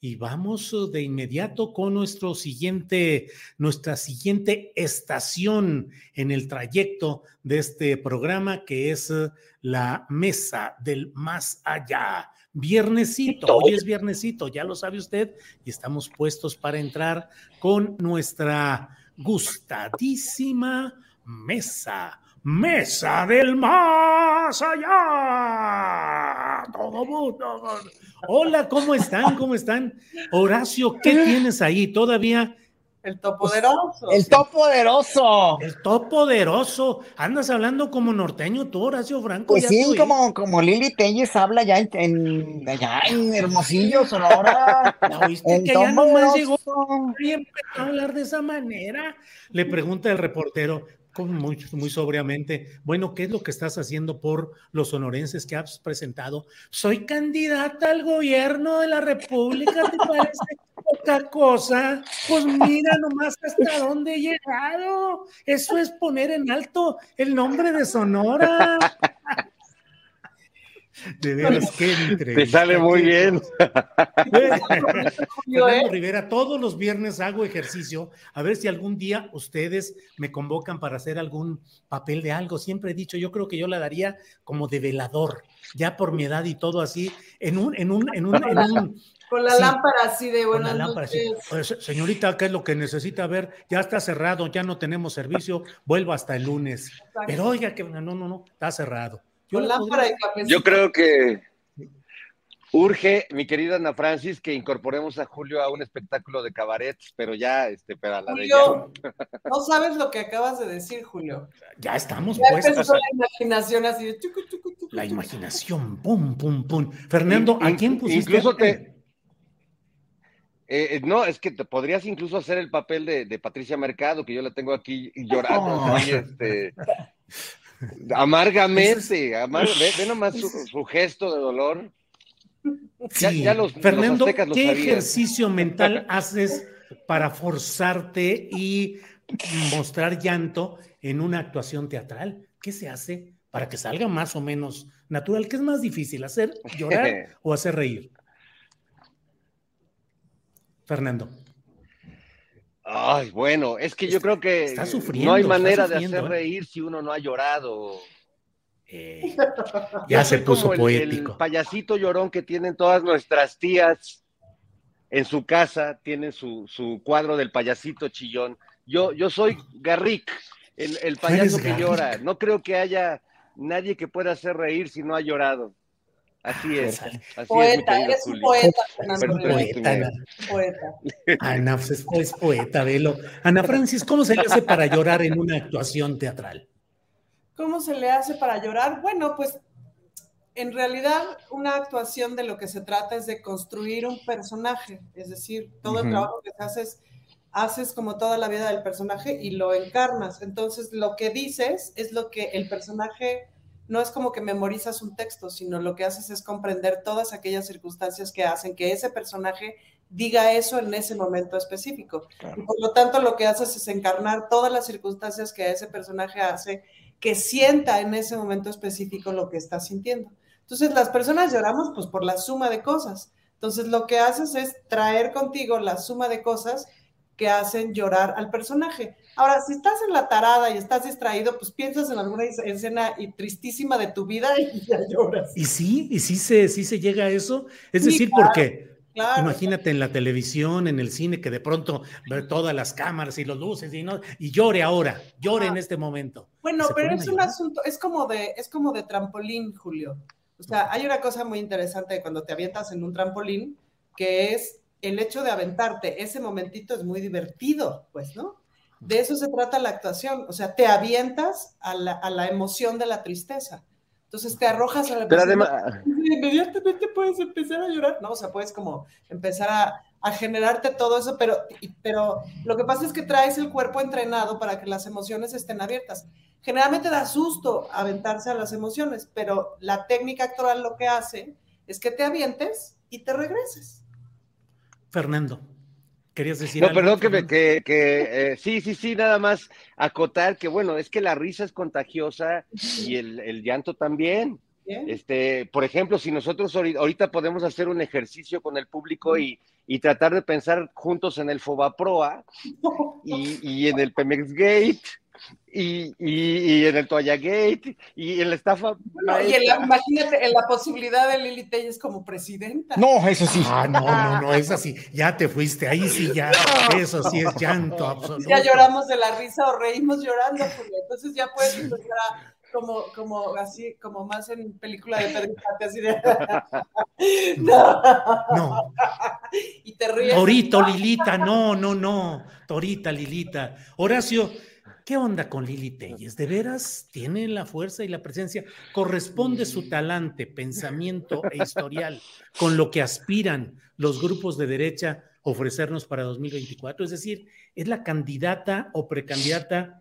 y vamos uh, de inmediato con nuestro siguiente, nuestra siguiente estación en el trayecto de este programa, que es uh, la mesa del más allá. Viernesito, hoy es viernesito, ya lo sabe usted, y estamos puestos para entrar con nuestra gustadísima mesa Mesa del Más Allá. Todo mundo. Hola, ¿cómo están? ¿Cómo están? Horacio, ¿qué tienes ahí? Todavía. El topoderoso. El topoderoso. El topoderoso. Andas hablando como norteño tú, Horacio Franco. Pues sí, como, como Lili Telles habla ya en, allá en Hermosillo, Sonora. ¿La oíste que ya nomás llegó y empezó a hablar de esa manera? Le pregunta el reportero, muy, muy sobriamente, bueno, ¿qué es lo que estás haciendo por los sonorenses que has presentado? Soy candidata al gobierno de la República, ¿te parece poca cosa? Pues mira nomás hasta dónde he llegado. Eso es poner en alto el nombre de Sonora. De veras, qué Te sale muy bien. Fernando Rivera, todos los viernes hago ejercicio. A ver si algún día ustedes me convocan para hacer algún papel de algo. Siempre he dicho, yo creo que yo la daría como de velador, ya por mi edad y todo así, en un, en un, en un, con la lámpara así de buenas pues, señorita, ¿qué es lo que necesita ver? Ya está cerrado, ya no tenemos servicio, vuelvo hasta el lunes. Pero oiga, que no, no, no, está cerrado. Yo, creo que urge, mi querida Ana Francis, que incorporemos a Julio a un espectáculo de cabaret, pero ya, este, pero la Julio, no sabes lo que acabas de decir, Julio. Ya estamos ya puestos. la imaginación así de La imaginación, pum, pum, pum. Fernando, ¿a quién pusiste? Incluso te... Eh, eh, no, es que te podrías incluso hacer el papel de, Patricia Mercado, que yo la tengo aquí llorando. este, Amargamente, ve, nomás su, gesto de dolor. ya, los, Fernando, ¿qué ejercicio mental haces para forzarte y mostrar llanto en una actuación teatral? ¿Qué se hace para que salga más o menos natural? ¿Qué es más difícil, hacer llorar o hacer reír? Fernando. Ay, bueno, es que yo creo que no hay manera de hacer ¿eh? reír si uno no ha llorado. Eh, ya se puso poético. El, payasito llorón que tienen todas nuestras tías en su casa, tienen su, cuadro del payasito chillón. Yo, yo soy Garrick, el, payaso que llora. No creo que haya nadie que pueda hacer reír si no ha llorado. Así es. Así poeta, eres un poeta, poeta, poeta. Ana pues, es, poeta, velo. Ana Francis, ¿cómo se le hace para llorar en una actuación teatral? ¿Cómo se le hace para llorar? Bueno, pues en realidad una actuación de lo que se trata es de construir un personaje, es decir, todo el trabajo que se hace es, haces como toda la vida del personaje y lo encarnas. Entonces, lo que dices es lo que el personaje no es como que memorizas un texto, sino lo que haces es comprender todas aquellas circunstancias que hacen que ese personaje diga eso en ese momento específico. Y por lo tanto, lo que haces es encarnar todas las circunstancias que ese personaje hace que sienta en ese momento específico lo que está sintiendo. Entonces, las personas lloramos pues por la suma de cosas, Entonces lo que haces es traer contigo la suma de cosas que hacen llorar al personaje. Ahora, si estás en la tarada y estás distraído, pues piensas en alguna escena tristísima de tu vida y ya lloras. Y sí, y sí se, sí se llega a eso. Es decir, porque imagínate en la televisión, en el cine, que de pronto ver todas las cámaras y los luces y no, y llore ahora, llore en este momento. Bueno, pero es un asunto, es como de, es como de trampolín, Julio. O sea, hay una cosa muy interesante cuando te avientas en un trampolín, que es el hecho de aventarte ese momentito es muy divertido, pues, ¿no? De eso se trata la actuación, o sea, te avientas a la, emoción de la tristeza. Entonces te arrojas a la Pero además... inmediatamente puedes empezar a llorar, ¿no? O sea, puedes como empezar a, generarte todo eso, pero, pero lo que pasa es que traes el cuerpo entrenado para que las emociones estén abiertas. Generalmente da susto aventarse a las emociones, pero la técnica actoral lo que hace es que te avientes y te regreses. Fernando, ¿querías decir no, algo? No, perdón, que, que, eh, sí, sí, sí, nada más acotar que, bueno, es que la risa es contagiosa y el, llanto también. Este, por ejemplo, si nosotros ahorita podemos hacer un ejercicio con el público y, tratar de pensar juntos en el Fobaproa y, y en el Pemex Gate y, y, en el Toalla Gate y en la estafa. y imagínate en la posibilidad de Lili Telles como presidenta. No, eso sí. Ah, no, no, no, es así. Ya te fuiste, ahí sí ya. Eso sí es llanto absoluto. Ya lloramos de la risa o reímos llorando, entonces ya puedes empezar a como, como así, como más en película de Pedro así de. no. no. Y te ríes. Torito, Lilita, no, no, no. Torita, Lilita. Horacio, ¿Qué onda con Lili Telles? ¿De veras tiene la fuerza y la presencia? ¿Corresponde su talante, pensamiento e historial con lo que aspiran los grupos de derecha ofrecernos para 2024? Es decir, ¿es la candidata o precandidata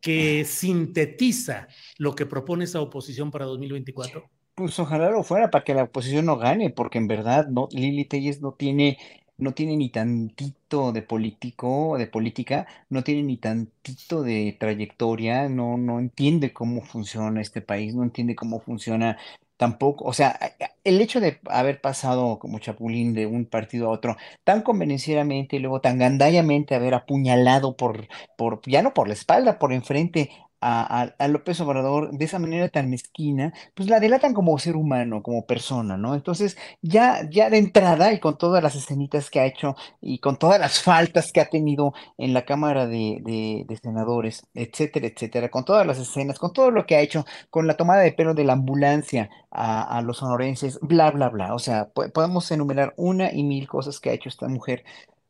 que sintetiza lo que propone esa oposición para 2024? Pues ojalá lo fuera para que la oposición no gane, porque en verdad no, Lili Telles no tiene no tiene ni tantito de político, de política, no tiene ni tantito de trayectoria, no, no entiende cómo funciona este país, no entiende cómo funciona tampoco, o sea, el hecho de haber pasado como chapulín de un partido a otro tan convenencieramente y luego tan gandallamente haber apuñalado por, por, ya no por la espalda, por enfrente a, López Obrador de esa manera tan mezquina, pues la delatan como ser humano, como persona, ¿no? Entonces, ya, ya de entrada y con todas las escenitas que ha hecho y con todas las faltas que ha tenido en la Cámara de, Senadores, etcétera, etcétera, con todas las escenas, con todo lo que ha hecho, con la tomada de pelo de la ambulancia a, los sonorenses, bla, bla, bla. O sea, podemos enumerar una y mil cosas que ha hecho esta mujer.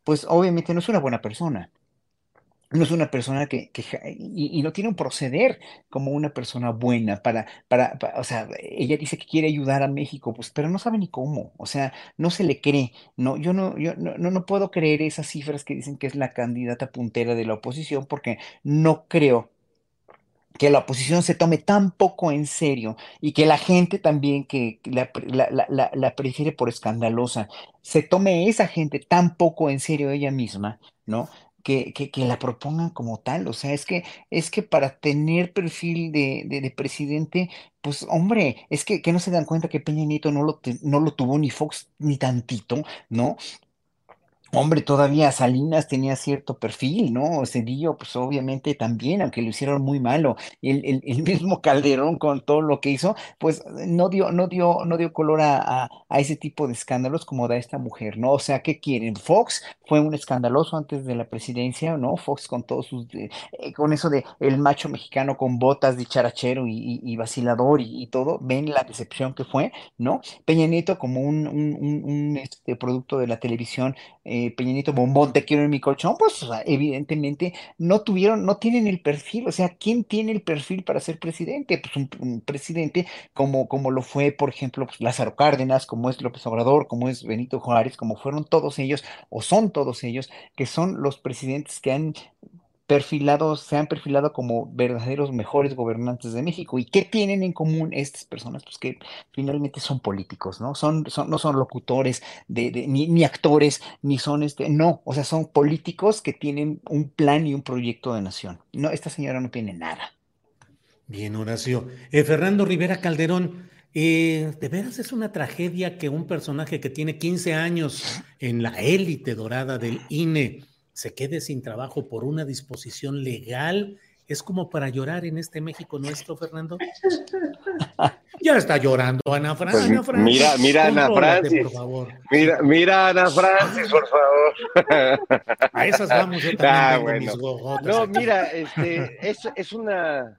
Pues obviamente no es una buena persona no es una persona que, y, no tiene un proceder como una persona buena para, para, o sea, ella dice que quiere ayudar a México, pues, pero no sabe ni cómo, o sea, no se le cree, no, yo no, yo no, no puedo creer esas cifras que dicen que es la candidata puntera de la oposición, porque no creo que la oposición se tome tan poco en serio y que la gente también que la, la, prefiere por escandalosa, se tome esa gente tan poco en serio ella misma, ¿no? Que, que, la propongan como tal. O sea, es que, es que para tener perfil de, de, presidente, pues hombre, es que, que, no se dan cuenta que Peña Nieto no lo, no lo tuvo ni Fox ni tantito, ¿no? Hombre, todavía Salinas tenía cierto perfil, ¿no? Cedillo, pues obviamente también, aunque lo hicieron muy malo. El, el, mismo Calderón con todo lo que hizo, pues no dio, no dio, no dio color a, a, ese tipo de escándalos como da esta mujer, ¿no? O sea, ¿qué quieren? Fox fue un escandaloso antes de la presidencia, ¿no? Fox con todos sus, eh, con eso de el macho mexicano con botas de charachero y, vacilador y, todo, ven la decepción que fue, ¿no? Peña Nieto como un, un, un, este, producto de la televisión. Eh, Peñanito Bombón, te quiero en mi colchón, pues evidentemente no tuvieron, no tienen el perfil, o sea, ¿quién tiene el perfil para ser presidente? Pues un, presidente como, como lo fue, por ejemplo, pues, Lázaro Cárdenas, como es López Obrador, como es Benito Juárez, como fueron todos ellos, o son todos ellos, que son los presidentes que han perfilados, se han perfilado como verdaderos mejores gobernantes de México. ¿Y qué tienen en común estas personas? Pues que finalmente son políticos, ¿no? Son, no son locutores, de, ni, ni, actores, ni son este, no, o sea, son políticos que tienen un plan y un proyecto de nación. No, esta señora no tiene nada. Bien, Horacio. Eh, Fernando Rivera Calderón, Eh, de veras es una tragedia que un personaje que tiene 15 años en la élite dorada del INE se quede sin trabajo por una disposición legal. Es como para llorar en este México nuestro, Fernando. Ya está llorando Ana, Fran Pues Ana Francis. mira, mira, Ana Francis. Por favor. Mira, mira, Ana Francis, por favor. A esas vamos, yo también Ah, bueno. mis No, aquí. mira, este, es, es una.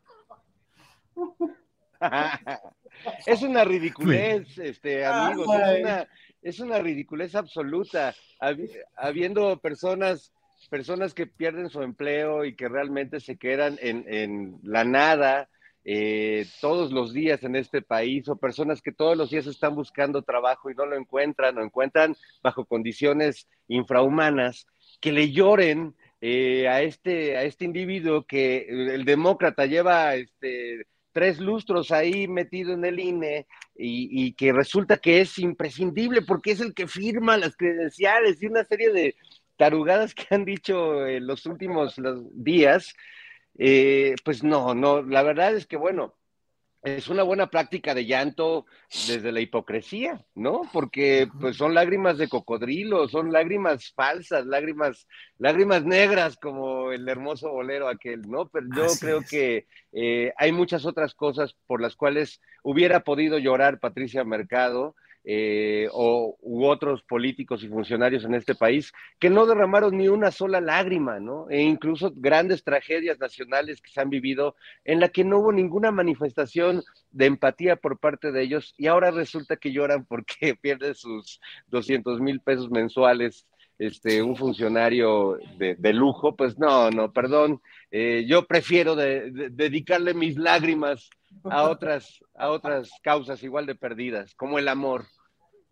es una ridiculez, este, amigos, es una, es una ridiculez absoluta. Habi- Habiendo personas, personas que pierden su empleo y que realmente se quedan en, en la nada eh, todos los días en este país, o personas que todos los días están buscando trabajo y no lo encuentran, o encuentran bajo condiciones infrahumanas, que le lloren eh, a, este, a este individuo que el demócrata lleva este, tres lustros ahí metido en el INE y, y que resulta que es imprescindible porque es el que firma las credenciales y una serie de tarugadas que han dicho en los últimos los días, eh, pues no, no, la verdad es que bueno, es una buena práctica de llanto desde la hipocresía, ¿no? Porque pues son lágrimas de cocodrilo, son lágrimas falsas, lágrimas, lágrimas negras como el hermoso bolero aquel, ¿no? Pero yo Así creo es. que eh, hay muchas otras cosas por las cuales hubiera podido llorar Patricia Mercado. Eh, o, u otros políticos y funcionarios en este país que no derramaron ni una sola lágrima, ¿no? E incluso grandes tragedias nacionales que se han vivido en la que no hubo ninguna manifestación de empatía por parte de ellos y ahora resulta que lloran porque pierden sus 200 mil pesos mensuales este, un funcionario de, lujo, pues no, no, perdón, eh, yo prefiero de- de- dedicarle mis lágrimas a otras, a otras causas igual de perdidas, como el amor.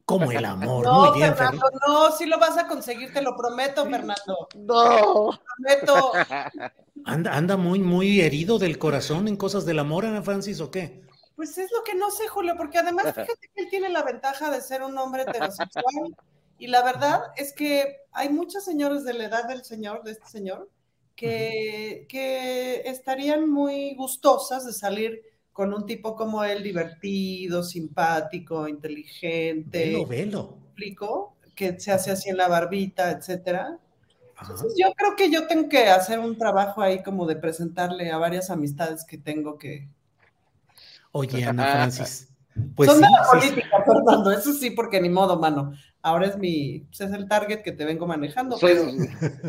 Como el amor. No, Muy bien, Fernando, no, sí lo vas a conseguir, te lo prometo, Fernando. No. Prometo. Anda, anda muy, muy herido del corazón en cosas del amor, Ana Francis, ¿o qué? Pues es lo que no sé, Julio, porque además fíjate que él tiene la ventaja de ser un hombre heterosexual y la verdad es que hay muchos señores de la edad del señor, de este señor, que, que estarían muy gustosas de salir con un tipo como él, divertido, simpático, inteligente, Velo, velo. explico, que se hace así en la barbita, etcétera. Entonces, yo creo que yo tengo que hacer un trabajo ahí como de presentarle a varias amistades que tengo que, Oye, Ana Francis. Pues Son sí, de la sí, sí. política, Fernando, eso sí, porque ni modo, mano. Ahora es mi, pues es el target que te vengo manejando. Pero-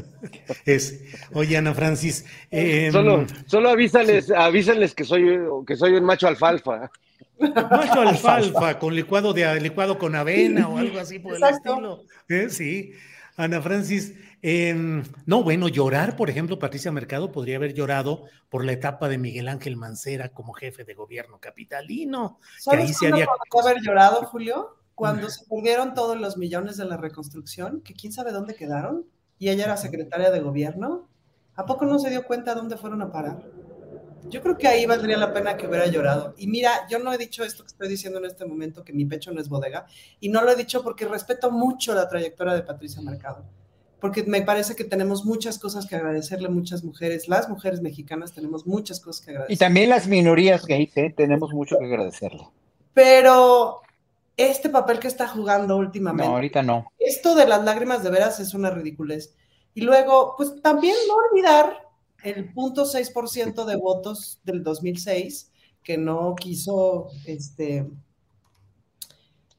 Es, oye, Ana Francis. em, solo, solo avísales, avísales que soy, que soy un macho alfalfa. Macho alfalfa con licuado de licuado con avena o algo así por el Exacto. estilo. Eh, Sí, Ana Francis. Em, no, bueno, llorar, por ejemplo, Patricia Mercado podría haber llorado por la etapa de Miguel Ángel Mancera como jefe de gobierno capitalino. Que ahí ¿Sabes se cuándo había. podría haber llorado, Julio? Cuando se perdieron todos los millones de la reconstrucción, que quién sabe dónde quedaron, y ella era secretaria de gobierno. ¿A poco no se dio cuenta dónde fueron a parar? Yo creo que ahí valdría la pena que hubiera llorado. Y mira, yo no he dicho esto que estoy diciendo en este momento, que mi pecho no es bodega, y no lo he dicho porque respeto mucho la trayectoria de Patricia Mercado, porque me parece que tenemos muchas cosas que agradecerle a muchas mujeres, las mujeres mexicanas tenemos muchas cosas que Y agradecer. también las minorías gays, ¿eh? tenemos mucho que agradecerle. Pero este papel que está jugando últimamente, No, ahorita no. esto de las lágrimas de veras es una ridiculez. Y luego, pues también no olvidar el punto 6% de votos del 2006 que no quiso, este,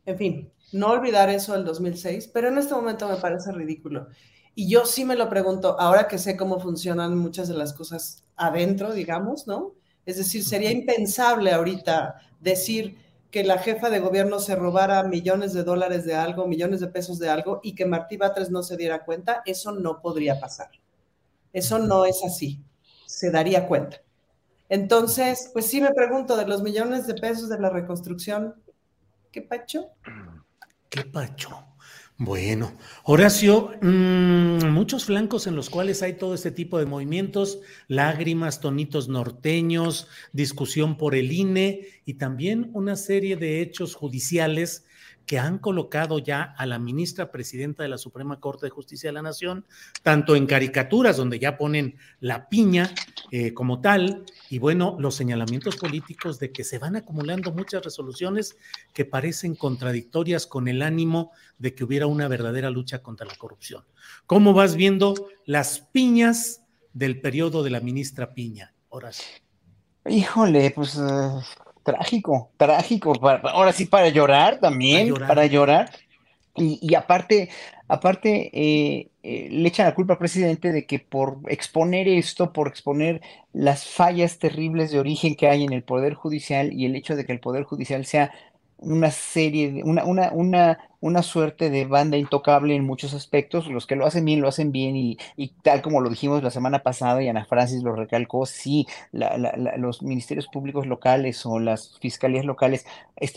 en fin, no olvidar eso del 2006, pero en este momento me parece ridículo. Y yo sí me lo pregunto, ahora que sé cómo funcionan muchas de las cosas adentro, digamos, ¿no? Es decir, sería impensable ahorita decir que la jefa de gobierno se robara millones de dólares de algo, millones de pesos de algo y que Martí Batres no se diera cuenta, eso no podría pasar. Eso no es así. Se daría cuenta. Entonces, pues sí me pregunto de los millones de pesos de la reconstrucción, ¿qué pacho? Qué pacho. Bueno, Horacio, mmm, muchos flancos en los cuales hay todo este tipo de movimientos, lágrimas, tonitos norteños, discusión por el INE y también una serie de hechos judiciales que han colocado ya a la ministra presidenta de la Suprema Corte de Justicia de la Nación, tanto en caricaturas donde ya ponen la piña eh, como tal, y bueno, los señalamientos políticos de que se van acumulando muchas resoluciones que parecen contradictorias con el ánimo de que hubiera una verdadera lucha contra la corrupción. ¿Cómo vas viendo las piñas del periodo de la ministra Piña? Sí. Híjole, pues eh, trágico, trágico. ahora sí, para llorar también, para llorar. Y, aparte, aparte eh, eh, le echan la culpa al presidente de que por exponer esto, por exponer las fallas terribles de origen que hay en el Poder Judicial y el hecho de que el Poder Judicial sea una serie, una, una, una, una suerte de banda intocable en muchos aspectos. Los que lo hacen bien, lo hacen bien y, tal como lo dijimos la semana pasada y Ana Francis lo recalcó, sí, los ministerios públicos locales o las fiscalías locales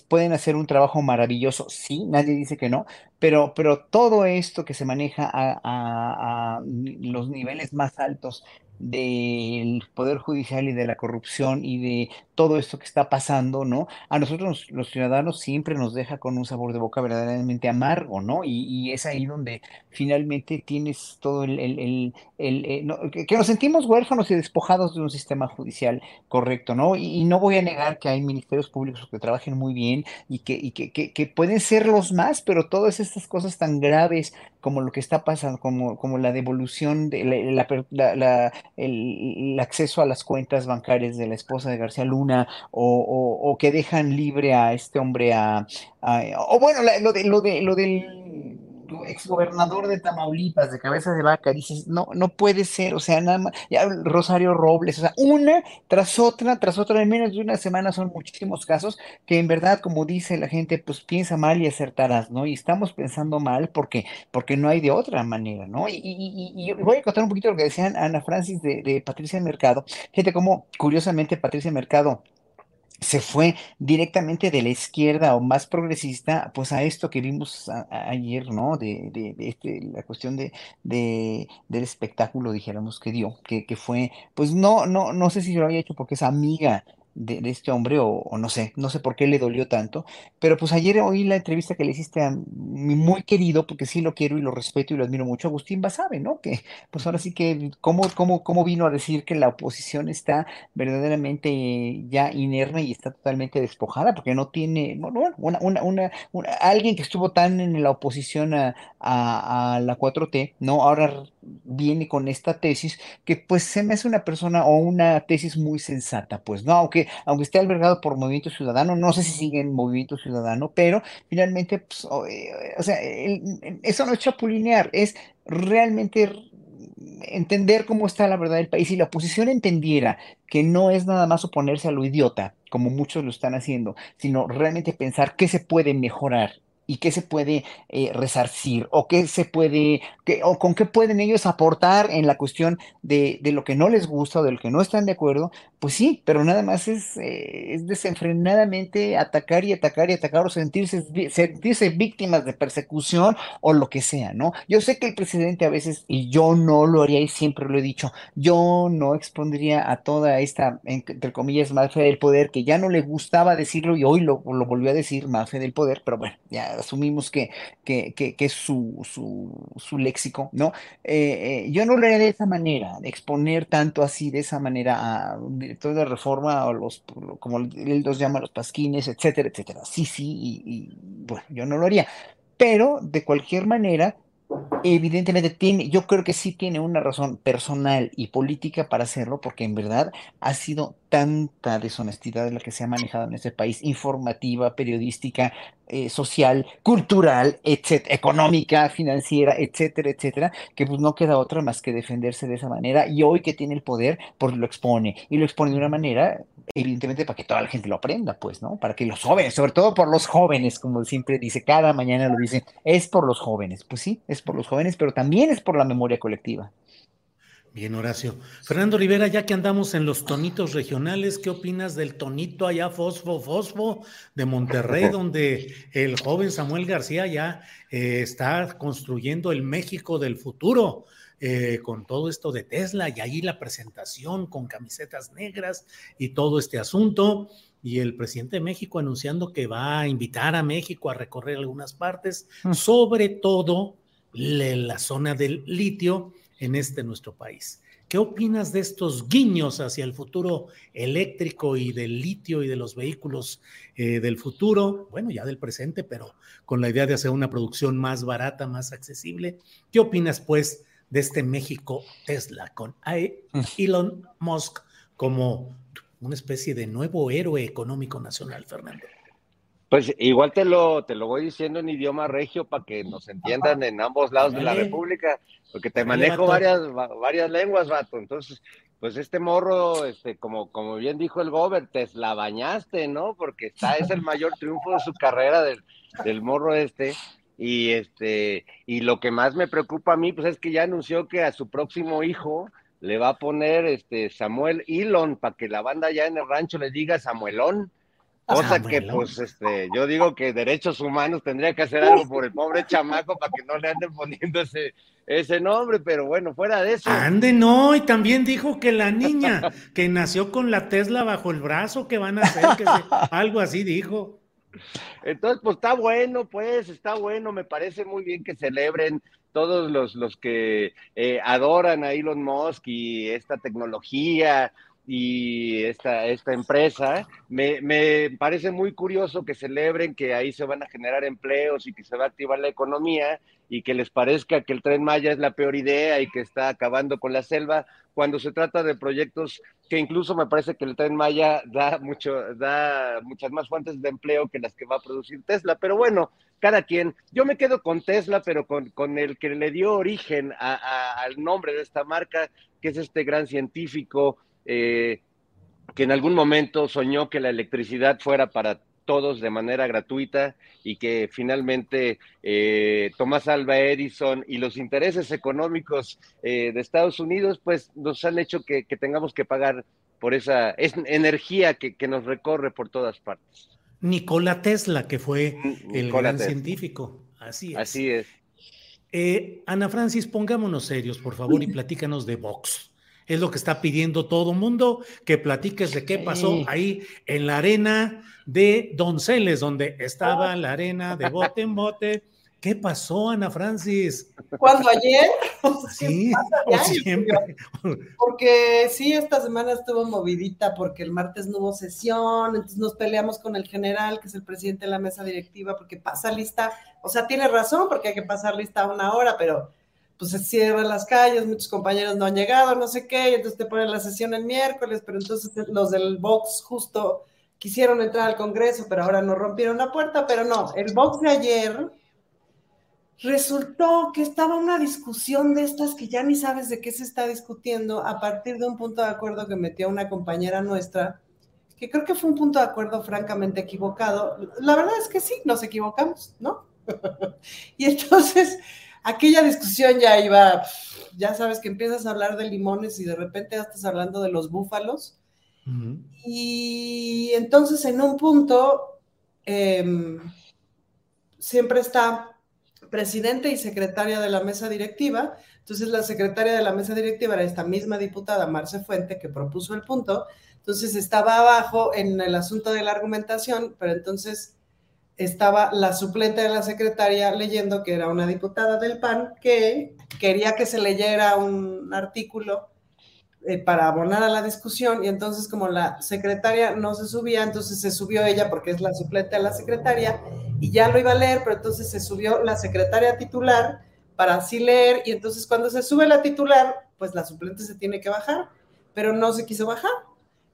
pueden hacer un trabajo maravilloso, sí, nadie dice que no, pero, pero todo esto que se maneja a los niveles más altos del Poder Judicial y de la corrupción y de todo esto que está pasando, ¿no? A nosotros los ciudadanos siempre nos deja con un sabor de boca verdaderamente amargo, ¿no? Y, es ahí donde finalmente tienes todo el... eh, que, nos sentimos huérfanos y despojados de un sistema judicial correcto, ¿no? Y, no voy a negar que hay ministerios públicos que trabajen muy bien y que, pueden ser los más, pero todas estas cosas tan graves como lo que está pasando, como, como la devolución, de la, el, acceso a las cuentas bancarias de la esposa de García Luna, o, que dejan libre a este hombre a, o bueno, lo de lo de lo del exgobernador de Tamaulipas, de cabeza de vaca, dices, no, no puede ser, o sea, nada más, ya Rosario Robles, o sea, una tras otra, tras otra, en menos de una semana son muchísimos casos que en verdad, como dice la gente, pues piensa mal y acertarás, ¿no? Y estamos pensando mal porque, porque no hay de otra manera, ¿no? Y, y, voy a contar un poquito lo que decían Ana Francis de, de Patricia Mercado, gente como, curiosamente, Patricia Mercado se fue directamente de la izquierda o más progresista, pues a esto que vimos ayer, ¿no? De, de, este, la cuestión de, de, del espectáculo, dijéramos, que dio, que, que fue, pues no, no, no sé si lo había hecho porque es amiga de, este hombre, o, no sé, no sé por qué le dolió tanto, pero pues ayer oí la entrevista que le hiciste a mi muy querido, porque sí lo quiero y lo respeto y lo admiro mucho, Agustín Basabe, ¿no? Que pues ahora sí que, ¿cómo, cómo, cómo vino a decir que la oposición está verdaderamente ya inerme y está totalmente despojada? Porque no tiene, bueno, una, una, una, alguien que estuvo tan en la oposición a, a, a la 4T, ¿no? Ahora viene con esta tesis que pues se me hace una persona o una tesis muy sensata, pues, ¿no? Aunque, aunque esté albergado por Movimiento Ciudadano, no sé si sigue en Movimiento Ciudadano, pero finalmente, pues, o, eh, sea, eso no es chapulinear, es realmente entender cómo está la verdad del país. Si la oposición entendiera que no es nada más oponerse a lo idiota, como muchos lo están haciendo, sino realmente pensar qué se puede mejorar y qué se puede eh, resarcir o qué se puede, o con qué pueden ellos aportar en la cuestión de, de, lo que no les gusta o de lo que no están de acuerdo, pues sí, pero nada más es, eh, es desenfrenadamente atacar y atacar y atacar o sentirse, sentirse víctimas de persecución o lo que sea, ¿no? Yo sé que el presidente a veces, y yo no lo haría y siempre lo he dicho, yo no expondría a toda esta, entre comillas, mafia del poder, que ya no le gustaba decirlo y hoy lo, lo volvió a decir, mafia del poder, pero bueno, ya asumimos que, que, que, es su, su, su, léxico, ¿no? Eh, eh, yo no lo haría de esa manera, de exponer tanto así, de esa manera a director de reforma o los, como él los llama, los pasquines, etcétera, etcétera. Sí, sí, y bueno, yo no lo haría. Pero de cualquier manera, Evidentemente tiene, yo creo que sí tiene una razón personal y política para hacerlo, porque en verdad ha sido tanta deshonestidad de la que se ha manejado en este país, informativa, periodística, eh, social, cultural, etcétera, económica, financiera, etcétera, etcétera, que pues no queda otra más que defenderse de esa manera y hoy que tiene el poder, pues lo expone y lo expone de una manera, evidentemente para que toda la gente lo aprenda, pues, ¿no? Para que los jóvenes, sobre todo por los jóvenes, como siempre dice, cada mañana lo dicen, es por los jóvenes, pues sí, es por los jóvenes, pero también es por la memoria colectiva. Bien, Horacio. Fernando Rivera, ya que andamos en los tonitos regionales, ¿qué opinas del tonito allá Fosfo Fosfo de Monterrey, donde el joven Samuel García ya eh, está construyendo el México del futuro? Eh, con todo esto de Tesla y ahí la presentación con camisetas negras y todo este asunto. y el presidente de México anunciando que va a invitar a México a recorrer algunas partes, mm. sobre todo la zona del litio en este nuestro país. ¿Qué opinas de estos guiños hacia el futuro eléctrico y del litio y de los vehículos eh, del futuro? Bueno, ya del presente, pero con la idea de hacer una producción más barata, más accesible. ¿Qué opinas, pues, de este México Tesla con mm. Elon Musk como una especie de nuevo héroe económico nacional, Fernando? Pues igual te lo, te lo voy diciendo en idioma regio para que nos entiendan en ambos lados de la República, porque te manejo varias, varias lenguas, vato. Entonces, pues este morro, este, como, como bien dijo el Gober, te la bañaste, ¿no? Porque está, es el mayor triunfo de su carrera del, del morro este. Y este, y lo que más me preocupa a mí, pues es que ya anunció que a su próximo hijo le va a poner este Samuel Elon para que la banda ya en el rancho le diga Samuelón. Cosa que, pues, este, yo digo que derechos humanos tendría que hacer algo por el pobre chamaco para que no le anden poniendo ese, ese nombre, pero bueno, fuera de eso. Ande, no, y también dijo que la niña que nació con la Tesla bajo el brazo, que van a hacer, que algo así dijo. Entonces, pues está bueno, pues, está bueno, me parece muy bien que celebren todos los, los que eh, adoran a Elon Musk y esta tecnología, y esta, esta empresa. Me, me, parece muy curioso que celebren que ahí se van a generar empleos y que se va a activar la economía y que les parezca que el tren Maya es la peor idea y que está acabando con la selva, cuando se trata de proyectos que incluso me parece que el tren Maya da, mucho, da muchas más fuentes de empleo que las que va a producir Tesla. Pero bueno, cada quien. Yo me quedo con Tesla, pero con, con el que le dio origen al nombre de esta marca, que es este gran científico eh, que en algún momento soñó que la electricidad fuera para todos de manera gratuita y que finalmente eh, Tomás Alba Edison y los intereses económicos eh, de Estados Unidos pues nos han hecho que, tengamos que pagar por esa energía que, nos recorre por todas partes. Nikola Tesla, que fue el gran científico. Así es. Así es. Ana Francis, pongámonos serios, por favor, y platícanos de Vox es lo que está pidiendo todo el mundo, que platiques de qué pasó ahí en la arena de Donceles, donde estaba la arena de bote en bote. ¿Qué pasó, Ana Francis? ¿Cuándo ayer? Sí, o siempre. Porque sí, esta semana estuvo movidita porque el martes no hubo sesión, entonces nos peleamos con el general, que es el presidente de la mesa directiva, porque pasa lista, o sea, tiene razón porque hay que pasar lista a una hora, pero pues se cierran las calles, muchos compañeros no han llegado, no sé qué, y entonces te ponen la sesión el miércoles, pero entonces los del Vox justo quisieron entrar al Congreso, pero ahora no rompieron la puerta, pero no, el Vox de ayer resultó que estaba una discusión de estas que ya ni sabes de qué se está discutiendo a partir de un punto de acuerdo que metió una compañera nuestra, que creo que fue un punto de acuerdo francamente equivocado. La verdad es que sí, nos equivocamos, ¿no? y entonces aquella discusión ya iba, ya sabes que empiezas a hablar de limones y de repente ya estás hablando de los búfalos. Y entonces en un punto em, siempre está presidente y secretaria de la mesa directiva. Entonces la secretaria de la mesa directiva era esta misma diputada, Marce Fuente, que propuso el punto. Entonces estaba abajo en el asunto de la argumentación, pero entonces estaba la suplente de la secretaria leyendo, que era una diputada del PAN, que quería que se leyera un artículo eh, para abonar a la discusión y entonces como la secretaria no se subía, entonces se subió ella porque es la suplente de la secretaria y ya lo iba a leer, pero entonces se subió la secretaria titular para así leer y entonces cuando se sube la titular, pues la suplente se tiene que bajar, pero no se quiso bajar.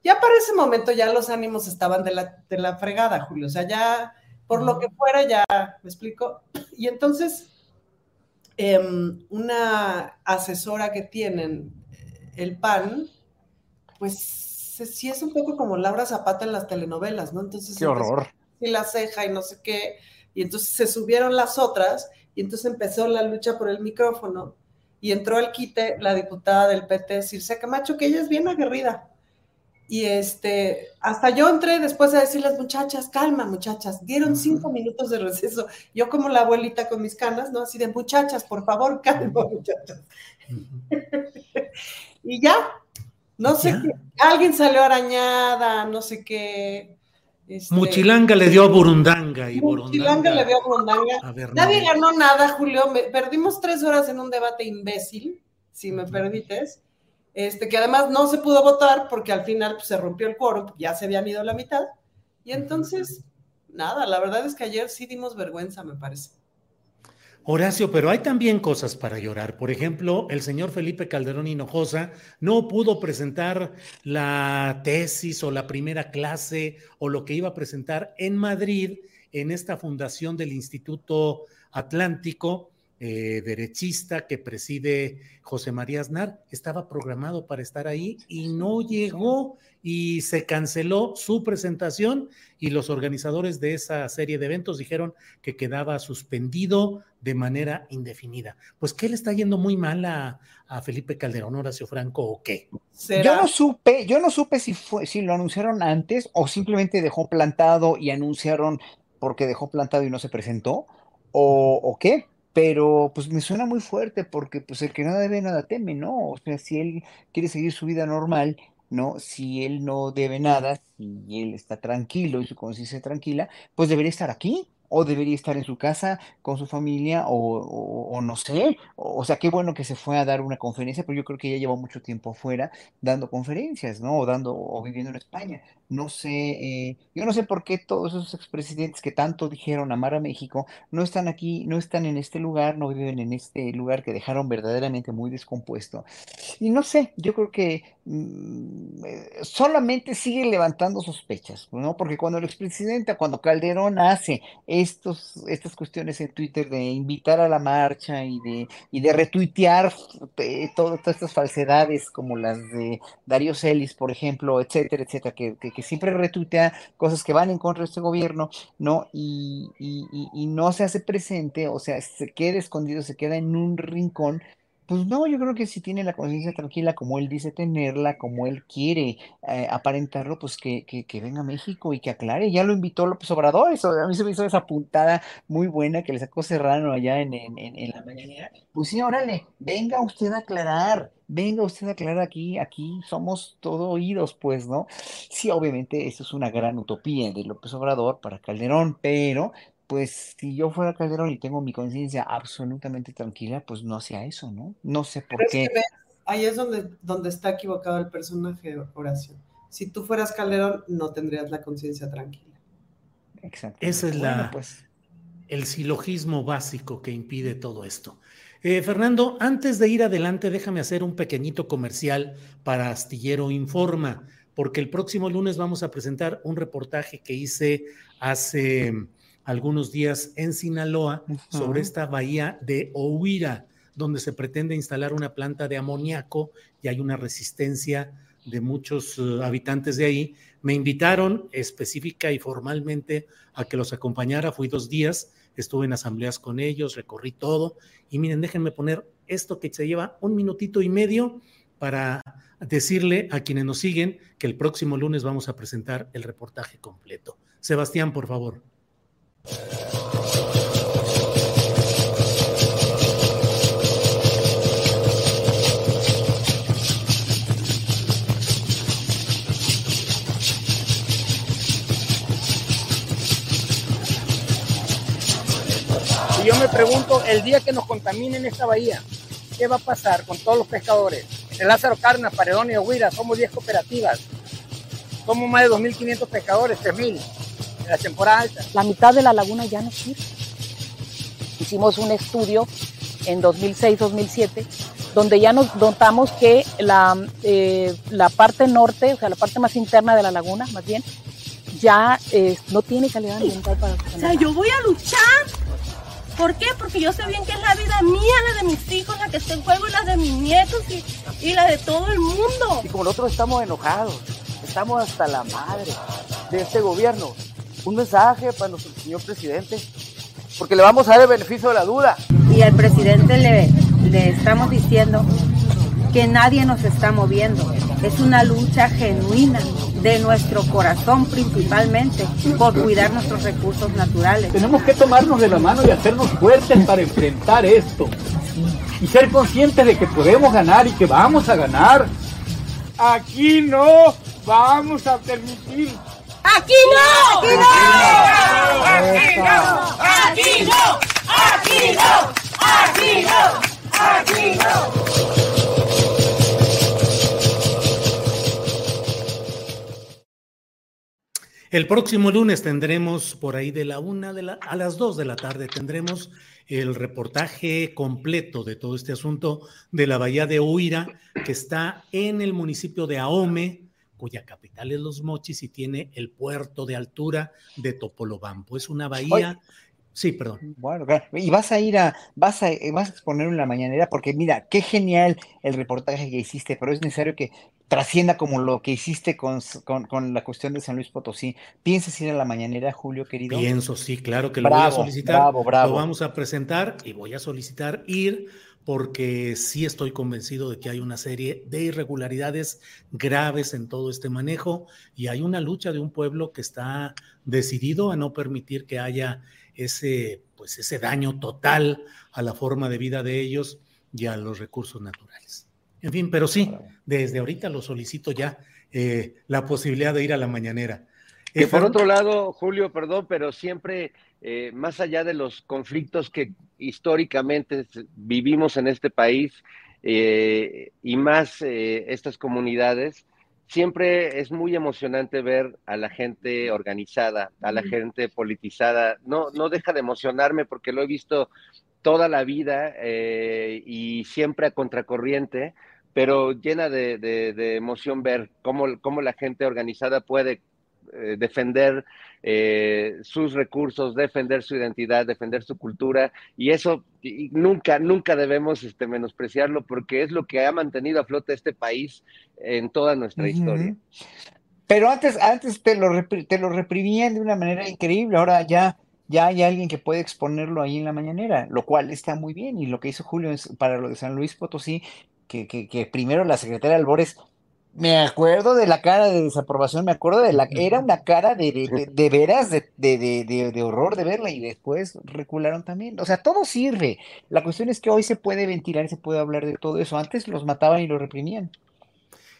Ya para ese momento ya los ánimos estaban de la, de la fregada, Julio, o sea, ya por lo que fuera, ya me explico. Y entonces, em, una asesora que tienen, eh, el PAN, pues sí es un poco como Laura Zapata en las telenovelas, ¿no? Entonces, qué horror. Y la ceja y no sé qué. Y entonces se subieron las otras y entonces empezó la lucha por el micrófono y entró al quite la diputada del PT, Circe Camacho, que ella es bien aguerrida. Y este, hasta yo entré después a decirles, muchachas, calma, muchachas, dieron cinco minutos de receso. Yo como la abuelita con mis canas, ¿no? Así de, muchachas, por favor, calma, muchachas. y ya, no sé qué, alguien salió arañada, no sé qué. Este, Muchilanga le dio a Burundanga y Muchilanga le dio a Burundanga. Nadie ganó nada, Julio. perdimos tres horas en un debate imbécil, si me permites. Este, que además no se pudo votar porque al final pues, se rompió el quórum, ya se habían ido la mitad. Y entonces, nada, la verdad es que ayer sí dimos vergüenza, me parece. Horacio, pero hay también cosas para llorar. Por ejemplo, el señor Felipe Calderón Hinojosa no pudo presentar la tesis o la primera clase o lo que iba a presentar en Madrid en esta fundación del Instituto Atlántico eh, derechista que preside José María Aznar, estaba programado para estar ahí y no llegó y se canceló su presentación y los organizadores de esa serie de eventos dijeron que quedaba suspendido de manera indefinida. Pues ¿qué le está yendo muy mal a, Felipe Calderón, Horacio Franco o qué? Yo no supe, yo no supe si fue, si lo anunciaron antes o simplemente dejó plantado y anunciaron porque dejó plantado y no se presentó o, o qué pero pues me suena muy fuerte porque pues el que nada debe nada teme, ¿no? O sea, si él quiere seguir su vida normal, ¿no? Si él no debe nada, si él está tranquilo y su conciencia tranquila, pues debería estar aquí, o debería estar en su casa con su familia o, no sé, o, sea, qué bueno que se fue a dar una conferencia, pero yo creo que ya lleva mucho tiempo afuera dando conferencias, ¿no? O dando o viviendo en España. No sé, eh, yo no sé por qué todos esos expresidentes que tanto dijeron amar a México no están aquí, no están en este lugar, no viven en este lugar que dejaron verdaderamente muy descompuesto. Y no sé, yo creo que mm, eh, solamente sigue levantando sospechas, ¿no? Porque cuando el expresidente, cuando Calderón hace estos, estas cuestiones en Twitter de invitar a la marcha y de, y de retuitear eh, todas estas falsedades como las de Darío Celis, por ejemplo, etcétera, etcétera, que, siempre retuitea cosas que van en contra de este gobierno, ¿no? Y no se hace presente, o sea, se queda escondido, se queda en un rincón pues no, yo creo que si tiene la conciencia tranquila, como él dice tenerla, como él quiere eh, aparentarlo, pues que, que, venga a México y que aclare. Ya lo invitó López Obrador, eso a mí se me hizo esa puntada muy buena que le sacó Serrano allá en, en, en la mañanera. Pues sí, órale, venga usted a aclarar, venga usted a aclarar aquí, aquí somos todo oídos, pues, ¿no? Sí, obviamente eso es una gran utopía de López Obrador para Calderón, pero pues si yo fuera Calderón y tengo mi conciencia absolutamente tranquila, pues no sea eso, ¿no? No sé por qué. ahí es donde, donde está equivocado el personaje, Horacio. Si tú fueras Calderón, no tendrías la conciencia tranquila. Exacto. Ese es la, pues. el silogismo básico que impide todo esto. Eh, Fernando, antes de ir adelante, déjame hacer un pequeñito comercial para Astillero Informa, porque el próximo lunes vamos a presentar un reportaje que hice hace algunos días en Sinaloa sobre esta bahía de Ohuira, donde se pretende instalar una planta de amoníaco y hay una resistencia de muchos eh, habitantes de ahí. Me invitaron específica y formalmente a que los acompañara. Fui dos días, estuve en asambleas con ellos, recorrí todo. Y miren, déjenme poner esto que se lleva un minutito y medio para decirle a quienes nos siguen que el próximo lunes vamos a presentar el reportaje completo. Sebastián, por favor. Yo me pregunto, el día que nos contaminen esta bahía, ¿qué va a pasar con todos los pescadores? En Lázaro Carna, Paredón y Huira, somos 10 cooperativas. Somos más de 2.500 pescadores, 3.000 la temporada alta. La mitad de la laguna ya no sirve. Hicimos un estudio en 2006-2007 donde ya nos notamos que la, eh, la parte norte, o sea, la parte más interna de la laguna, más bien, ya eh, no tiene calidad ambiental para O sea, yo voy a luchar. ¿Por qué? Porque yo sé bien que es la vida mía, la de mis hijos, la que está en juego y la de mis nietos y, y la de todo el mundo. Y como nosotros estamos enojados, estamos hasta la madre de este gobierno, un mensaje para nuestro señor presidente, porque le vamos a dar el beneficio de la duda. Y al presidente le, le estamos diciendo que nadie nos está moviendo. Es una lucha genuina de nuestro corazón principalmente por cuidar nuestros recursos naturales. Tenemos que tomarnos de la mano y hacernos fuertes para enfrentar esto. Y ser conscientes de que podemos ganar y que vamos a ganar. Aquí no vamos a permitir ¡Aquí no! ¡Aquí no! ¡Aquí no! ¡Aquí no! ¡Aquí no! ¡Aquí no! ¡Aquí no! El próximo lunes tendremos por ahí de la una de la, a las dos de la tarde tendremos el reportaje completo de todo este asunto de la bahía de Huira, que está en el municipio de Ahome, cuya capital es Los Mochis y tiene el puerto de altura de Topolobampo. Es una bahía. Sí, perdón. Bueno, y vas a ir a, vas a, vas a exponerlo en la mañanera, porque mira, qué genial el reportaje que hiciste, pero es necesario que trascienda como lo que hiciste con, con, con la cuestión de San Luis Potosí. ¿Piensas ir a la mañanera, Julio, querido? Pienso, sí, claro que lo voy a solicitar. bravo, bravo. Lo vamos a presentar y voy a solicitar ir porque sí estoy convencido de que hay una serie de irregularidades graves en todo este manejo y hay una lucha de un pueblo que está decidido a no permitir que haya ese, pues ese daño total a la forma de vida de ellos y a los recursos naturales. En fin, pero sí, desde ahorita lo solicito ya eh, la posibilidad de ir a la mañanera. Que por otro lado, Julio, perdón, pero siempre, eh, más allá de los conflictos que históricamente vivimos en este país eh, y más eh, estas comunidades, siempre es muy emocionante ver a la gente organizada, a la gente politizada. No, no deja de emocionarme porque lo he visto toda la vida eh, y siempre a contracorriente, pero llena de, de- de emoción ver cómo, cómo la gente organizada puede eh, defender eh, sus recursos, defender su identidad, defender su cultura, y eso y nunca, nunca debemos este, menospreciarlo porque es lo que ha mantenido a flote este país en toda nuestra historia. Pero antes, antes te lo, te lo reprimían de una manera increíble, ahora ya, ya hay alguien que puede exponerlo ahí en la mañanera, lo cual está muy bien. Y lo que hizo Julio es para lo de San Luis Potosí, que, que, que primero la secretaria Albores, me acuerdo de la cara de desaprobación, me acuerdo de la, era una cara de, de, de- veras, de, de, de, de- de horror de verla, y después recularon también. O sea, todo sirve. La cuestión es que hoy se puede ventilar, se puede hablar de todo eso. Antes los mataban y los reprimían.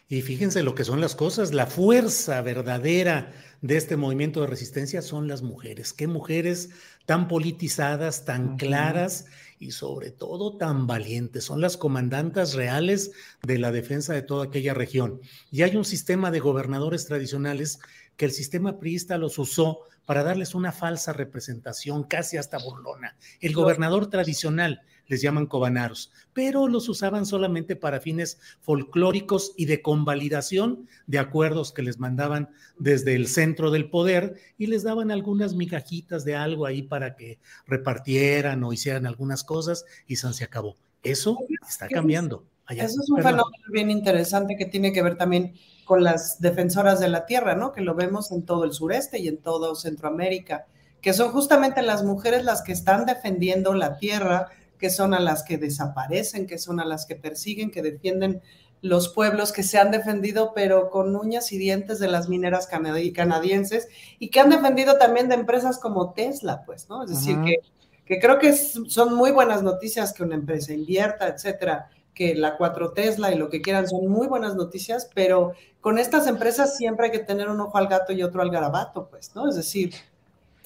Y fíjense lo que son las cosas, la fuerza verdadera de este movimiento de resistencia son las mujeres. Qué mujeres tan politizadas, tan claras y sobre todo tan valientes. Son las comandantas reales de la defensa de toda aquella región. Y hay un sistema de gobernadores tradicionales que el sistema priista los usó para darles una falsa representación, casi hasta burlona. El gobernador tradicional les llaman cobanaros, pero los usaban solamente para fines folclóricos y de convalidación de acuerdos que les mandaban desde el centro del poder y les daban algunas migajitas de algo ahí para que repartieran o hicieran algunas cosas y se acabó. Eso está cambiando. Allá. Eso es un Perdón. fenómeno bien interesante que tiene que ver también con las defensoras de la tierra, ¿no? Que lo vemos en todo el sureste y en todo Centroamérica, que son justamente las mujeres las que están defendiendo la tierra, que son a las que desaparecen, que son a las que persiguen, que defienden los pueblos que se han defendido, pero con uñas y dientes de las mineras canadi- canadienses y que han defendido también de empresas como Tesla, pues, ¿no? Es decir, que, que creo que son muy buenas noticias que una empresa invierta, etcétera, que la 4 Tesla y lo que quieran son muy buenas noticias, pero con estas empresas siempre hay que tener un ojo al gato y otro al garabato, pues, ¿no? Es decir,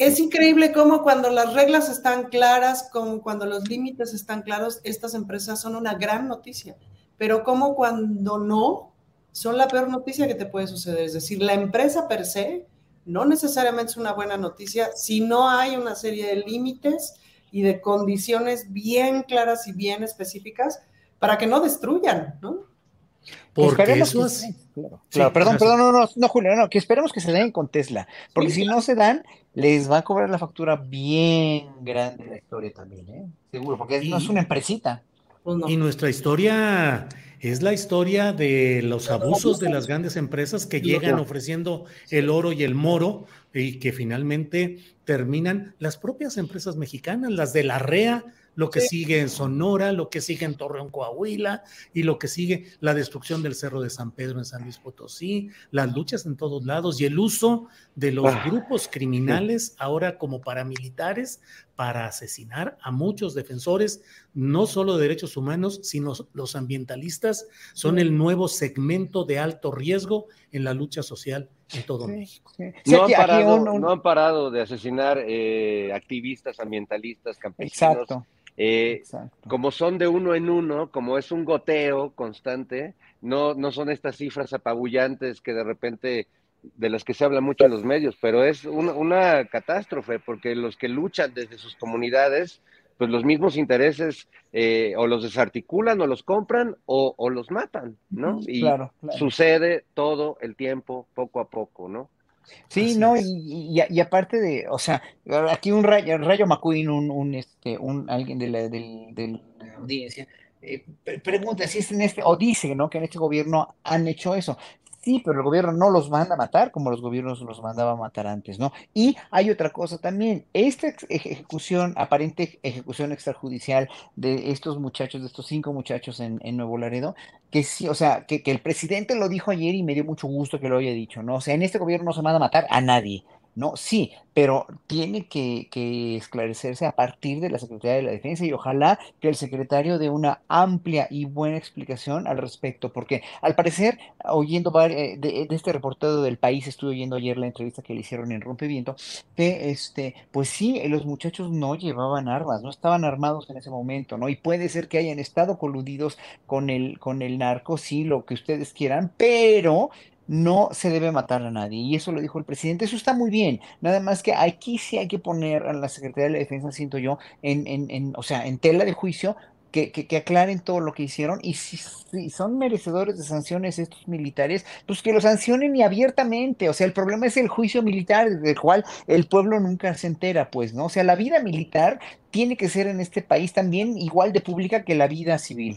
es increíble cómo cuando las reglas están claras, como cuando los límites están claros, estas empresas son una gran noticia, pero como cuando no, son la peor noticia que te puede suceder. Es decir, la empresa per se no necesariamente es una buena noticia si no hay una serie de límites y de condiciones bien claras y bien específicas para que no destruyan, ¿no? Porque Esperemos eso sí, claro. Sí, Claro, perdón, perdón, no, no, no, Julio, no, que esperemos que se den con Tesla, porque Sí, si no se dan, les va a cobrar la factura bien grande la historia también, ¿eh? Seguro, porque no es una empresita. Pues no. Y nuestra historia es la historia de los abusos de las grandes empresas que llegan ofreciendo el oro y el moro y que finalmente terminan las propias empresas mexicanas, las de la REA, lo que sigue en Sonora, lo que sigue en Torreón, Coahuila y lo que sigue la destrucción del Cerro de San Pedro en San Luis Potosí, las luchas en todos lados y el uso de los Ah, grupos criminales ahora como paramilitares para asesinar a muchos defensores, no solo de derechos humanos, sino los ambientalistas son el nuevo segmento de alto riesgo en la lucha social en todo México. no, han parado, no, han parado, de asesinar eh, activistas, ambientalistas, campesinos. Exacto. Eh, como son de uno en uno, como es un goteo constante, no, no son estas cifras apabullantes que de repente de las que se habla mucho en los medios, pero es una, una catástrofe porque los que luchan desde sus comunidades pues los mismos intereses eh, o los desarticulan o los compran o, los matan, ¿no? Y sucede todo el tiempo, poco a poco, ¿no? Sí, no, y, y, aparte de, o sea, aquí un rayo, rayo McQueen, un, un, este, un alguien de la, de la audiencia, eh, pregunta si es en este, o dice, ¿no? Que en este gobierno han hecho eso. Sí, pero el gobierno no los manda a matar como los gobiernos los mandaba a matar antes, ¿no? Y hay otra cosa también, esta ejecución, aparente ejecución extrajudicial de estos muchachos, de estos cinco muchachos en, Nuevo Laredo, que sí, o sea, que, que el presidente lo dijo ayer y me dio mucho gusto que lo haya dicho, ¿no? O sea, en este gobierno no se manda a matar a nadie, ¿no? Sí, pero tiene que, esclarecerse a partir de la Secretaría de la Defensa y ojalá que el secretario dé una amplia y buena explicación al respecto, porque al parecer, oyendo eh, de, de este reportero del país, estuve oyendo ayer la entrevista que le hicieron en Rompeviento, que este, pues sí, los muchachos no llevaban armas, no estaban armados en ese momento, ¿no? Y puede ser que hayan estado coludidos con el, con el narco, sí, lo que ustedes quieran, pero no se debe matar a nadie. Y eso lo dijo el presidente. Eso está muy bien. Nada más que aquí sí hay que poner a la Secretaría de la Defensa, siento yo, en, en, en o sea, en tela de juicio. Que, que, aclaren todo lo que hicieron y si, son merecedores de sanciones estos militares, pues que lo sancionen y abiertamente, o sea, el problema es el juicio militar del cual el pueblo nunca se entera, pues, ¿no? O sea, la vida militar tiene que ser en este país también igual de pública que la vida civil.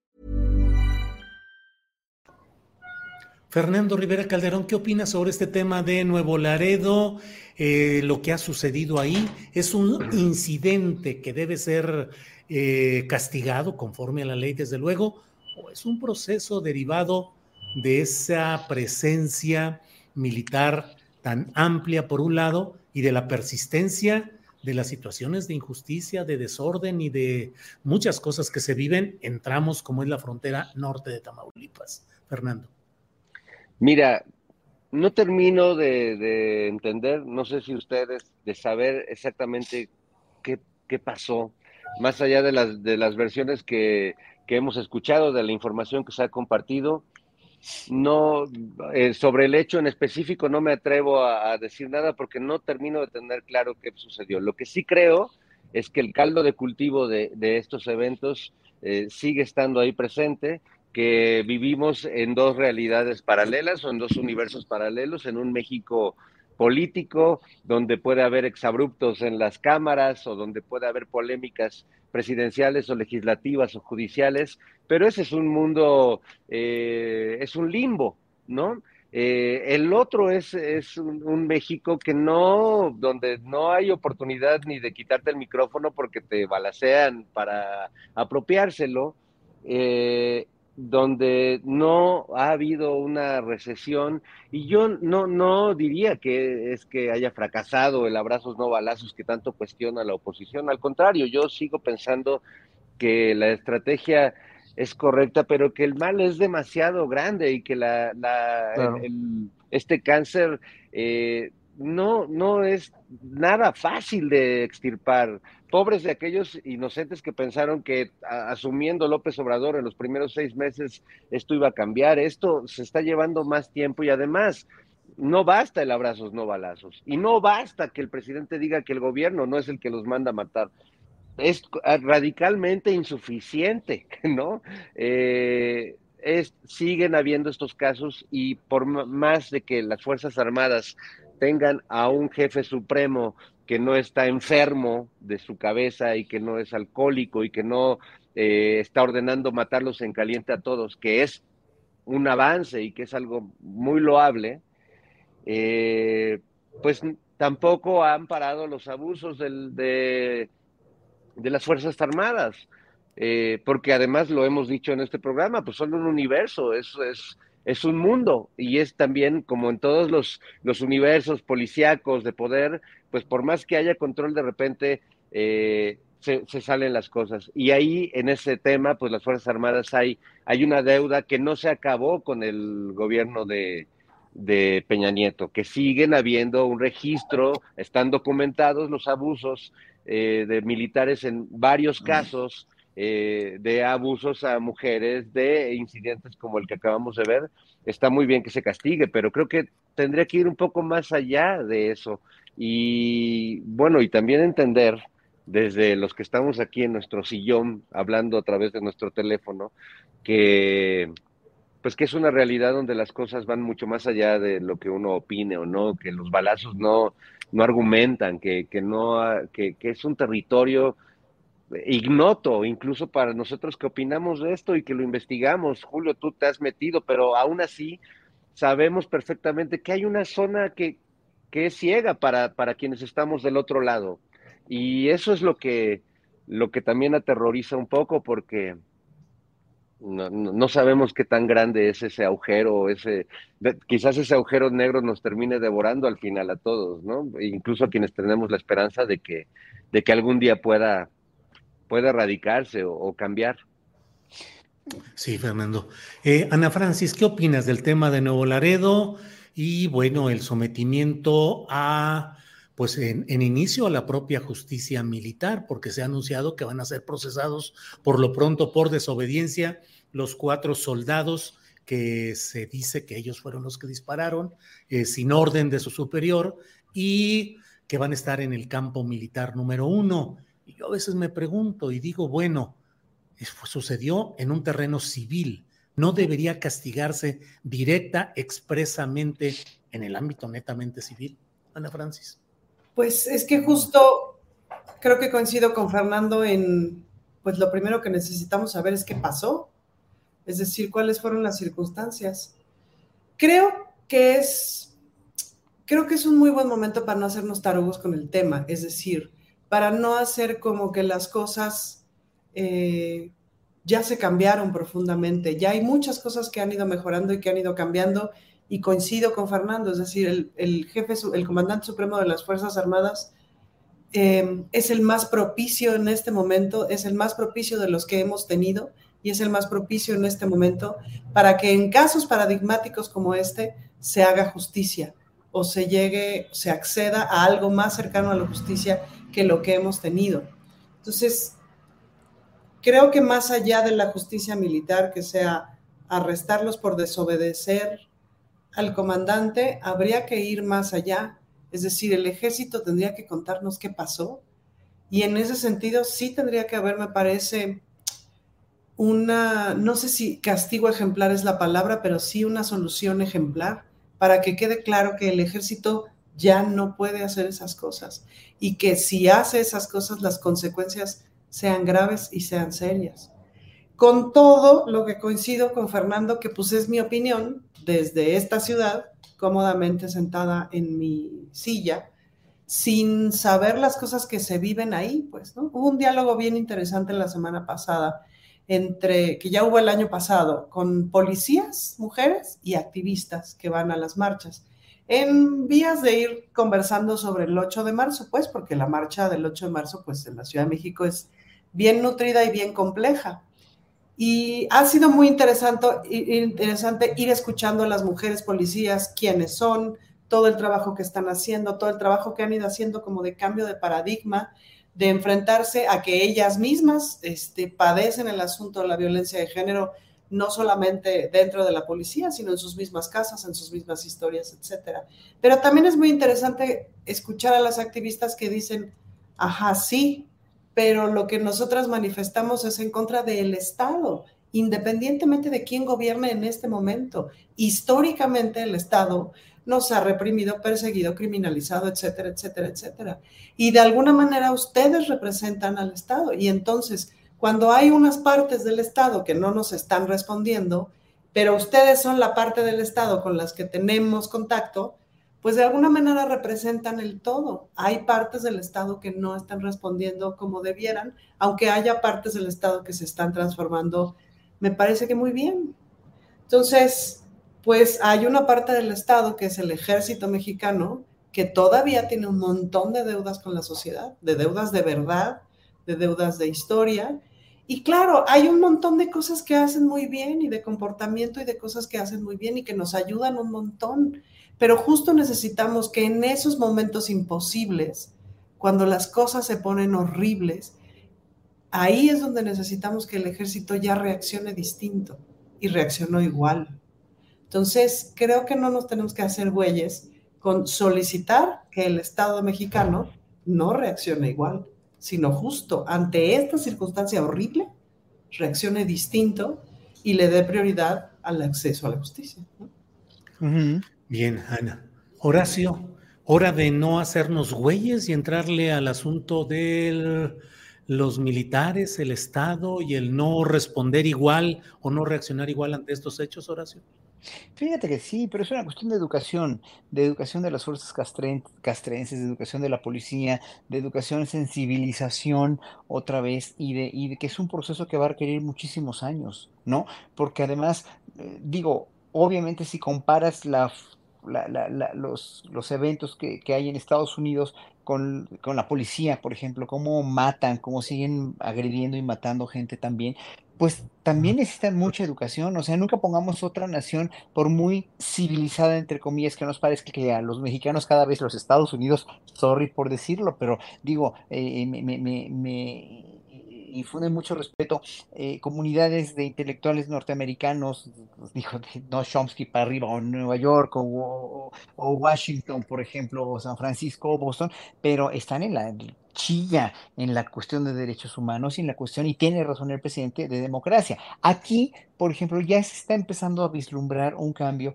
Fernando Rivera Calderón, ¿qué opinas sobre este tema de Nuevo Laredo? Eh, lo que ha sucedido ahí es un incidente que debe ser eh, castigado conforme a la ley, desde luego, o es un proceso derivado de esa presencia militar tan amplia por un lado y de la persistencia de las situaciones de injusticia, de desorden y de muchas cosas que se viven en tramos como es la frontera norte de Tamaulipas. Fernando. Mira, no termino de, entender, no sé si ustedes, de saber exactamente qué, pasó, más allá de las, de las versiones que, hemos escuchado, de la información que se ha compartido. No, eh, sobre el hecho en específico no me atrevo a, decir nada porque no termino de tener claro qué sucedió. Lo que sí creo es que el caldo de cultivo de, estos eventos eh, sigue estando ahí presente que vivimos en dos realidades paralelas o en dos universos paralelos, en un México político, donde puede haber exabruptos en las cámaras o donde puede haber polémicas presidenciales o legislativas o judiciales, pero ese es un mundo, eh, es un limbo, ¿no? Eh, el otro es, es un, México que no, donde no hay oportunidad ni de quitarte el micrófono porque te balacean para apropiárselo. Eh, donde no ha habido una recesión y yo no, no diría que es que haya fracasado el abrazos no balazos que tanto cuestiona la oposición, al contrario, yo sigo pensando que la estrategia es correcta, pero que el mal es demasiado grande y que la, este cáncer eh, no, no es nada fácil de extirpar. Pobres de aquellos inocentes que pensaron que asumiendo López Obrador en los primeros seis meses esto iba a cambiar. Esto se está llevando más tiempo y además no basta el abrazos, no balazos. Y no basta que el presidente diga que el gobierno no es el que los manda a matar. Es radicalmente insuficiente, ¿no? Eh, es, siguen habiendo estos casos y por más de que las Fuerzas Armadas tengan a un jefe supremo que no está enfermo de su cabeza y que no es alcohólico y que no eh, está ordenando matarlos en caliente a todos, que es un avance y que es algo muy loable, eh, pues tampoco han parado los abusos de, de, las Fuerzas Armadas, eh, porque además lo hemos dicho en este programa, pues son un universo, es, es, es un mundo y es también como en todos los, los universos policíacos de poder, pues por más que haya control de repente... Eh, se, se, salen las cosas. Y ahí, en ese tema, pues las Fuerzas Armadas hay, hay una deuda que no se acabó con el gobierno de, de Peña Nieto, que siguen habiendo un registro, están documentados los abusos eh, de militares en varios casos eh, de abusos a mujeres, de incidentes como el que acabamos de ver. Está muy bien que se castigue, pero creo que tendría que ir un poco más allá de eso. Y bueno, y también entender desde los que estamos aquí en nuestro sillón, hablando a través de nuestro teléfono, que pues que es una realidad donde las cosas van mucho más allá de lo que uno opine o no, que los balazos no, no argumentan, que, que no, que, que, es un territorio ignoto, incluso para nosotros que opinamos de esto y que lo investigamos. Julio, tú te has metido, pero aún así sabemos perfectamente que hay una zona que, que es ciega para, para quienes estamos del otro lado. Y eso es lo que, lo que también aterroriza un poco, porque no, no, sabemos qué tan grande es ese agujero, ese, quizás ese agujero negro nos termine devorando al final a todos, ¿no? E incluso a quienes tenemos la esperanza de que, de que algún día pueda, pueda erradicarse o, cambiar. Sí, Fernando. Eh, Ana Francis, ¿qué opinas del tema de Nuevo Laredo y, bueno, el sometimiento a, pues, en, inicio a la propia justicia militar, porque se ha anunciado que van a ser procesados por lo pronto por desobediencia los cuatro soldados que se dice que ellos fueron los que dispararon eh, sin orden de su superior y que van a estar en el campo militar número uno. Y yo a veces me pregunto y digo, bueno, sucedió en un terreno civil, no debería castigarse directa, expresamente en el ámbito netamente civil. Ana Francis. Pues es que justo creo que coincido con Fernando en, pues lo primero que necesitamos saber es qué pasó, es decir, cuáles fueron las circunstancias. Creo que es, creo que es un muy buen momento para no hacernos tarugos con el tema, es decir, para no hacer como que las cosas eh, ya se cambiaron profundamente, ya hay muchas cosas que han ido mejorando y que han ido cambiando y coincido con Fernando, es decir, el, el jefe, el comandante supremo de las Fuerzas Armadas eh, es el más propicio en este momento, es el más propicio de los que hemos tenido y es el más propicio en este momento para que en casos paradigmáticos como este se haga justicia o se llegue, se acceda a algo más cercano a la justicia que lo que hemos tenido. Entonces, creo que más allá de la justicia militar, que sea arrestarlos por desobedecer al comandante, habría que ir más allá. Es decir, el ejército tendría que contarnos qué pasó. Y en ese sentido, sí tendría que haber, me parece, una, no sé si castigo ejemplar es la palabra, pero sí una solución ejemplar para que quede claro que el ejército ya no puede hacer esas cosas y que si hace esas cosas las consecuencias sean graves y sean serias. Con todo lo que coincido con Fernando, que pues es mi opinión desde esta ciudad, cómodamente sentada en mi silla, sin saber las cosas que se viven ahí, pues, ¿no? Hubo un diálogo bien interesante la semana pasada entre, que ya hubo el año pasado, con policías, mujeres y activistas que van a las marchas, en vías de ir conversando sobre el 8 de marzo, pues, porque la marcha del 8 de marzo, pues, en la Ciudad de México es bien nutrida y bien compleja. Y ha sido muy interesante, interesante ir escuchando a las mujeres policías, quiénes son, todo el trabajo que están haciendo, todo el trabajo que han ido haciendo como de cambio de paradigma, de enfrentarse a que ellas mismas este, padecen el asunto de la violencia de género, no solamente dentro de la policía, sino en sus mismas casas, en sus mismas historias, etc. Pero también es muy interesante escuchar a las activistas que dicen, ajá, sí, pero lo que nosotras manifestamos es en contra del Estado, independientemente de quién gobierne en este momento. Históricamente el Estado nos ha reprimido, perseguido, criminalizado, etcétera, etcétera, etcétera. Y de alguna manera ustedes representan al Estado. Y entonces, cuando hay unas partes del Estado que no nos están respondiendo, pero ustedes son la parte del Estado con las que tenemos contacto, pues de alguna manera representan el todo. Hay partes del Estado que no están respondiendo como debieran, aunque haya partes del Estado que se están transformando, me parece que muy bien. Entonces, pues hay una parte del Estado que es el ejército mexicano que todavía tiene un montón de deudas con la sociedad, de deudas de verdad, de deudas de historia. Y claro, hay un montón de cosas que hacen muy bien y de comportamiento y de cosas que hacen muy bien y que nos ayudan un montón. Pero justo necesitamos que en esos momentos imposibles, cuando las cosas se ponen horribles, ahí es donde necesitamos que el ejército ya reaccione distinto y reaccionó igual. Entonces, creo que no nos tenemos que hacer güeyes con solicitar que el Estado mexicano no reaccione igual, sino justo ante esta circunstancia horrible, reaccione distinto y le dé prioridad al acceso a la justicia. Bien, Ana. Horacio, hora de no hacernos güeyes y entrarle al asunto de los militares, el Estado y el no responder igual o no reaccionar igual ante estos hechos, Horacio. Fíjate que sí, pero es una cuestión de educación, de educación de las fuerzas castrenses, de educación de la policía, de educación, sensibilización otra vez, y de, y de que es un proceso que va a requerir muchísimos años, ¿no? Porque además, eh, digo, obviamente si comparas la, los, los eventos que, que hay en Estados Unidos con, con, la policía, por ejemplo, cómo matan, cómo siguen agrediendo y matando gente también, pues también necesitan mucha educación, o sea, nunca pongamos otra nación, por muy civilizada, entre comillas, que nos parezca que a los mexicanos cada vez los Estados Unidos, sorry por decirlo, pero digo, eh, me, me, me, infunden mucho respeto, eh, comunidades de intelectuales norteamericanos, dijo, no Chomsky para arriba, o Nueva York, o, o, Washington, por ejemplo, o San Francisco, o Boston, pero están en la chilla en la cuestión de derechos humanos y en la cuestión, y tiene razón el presidente, de democracia. Aquí, por ejemplo, ya se está empezando a vislumbrar un cambio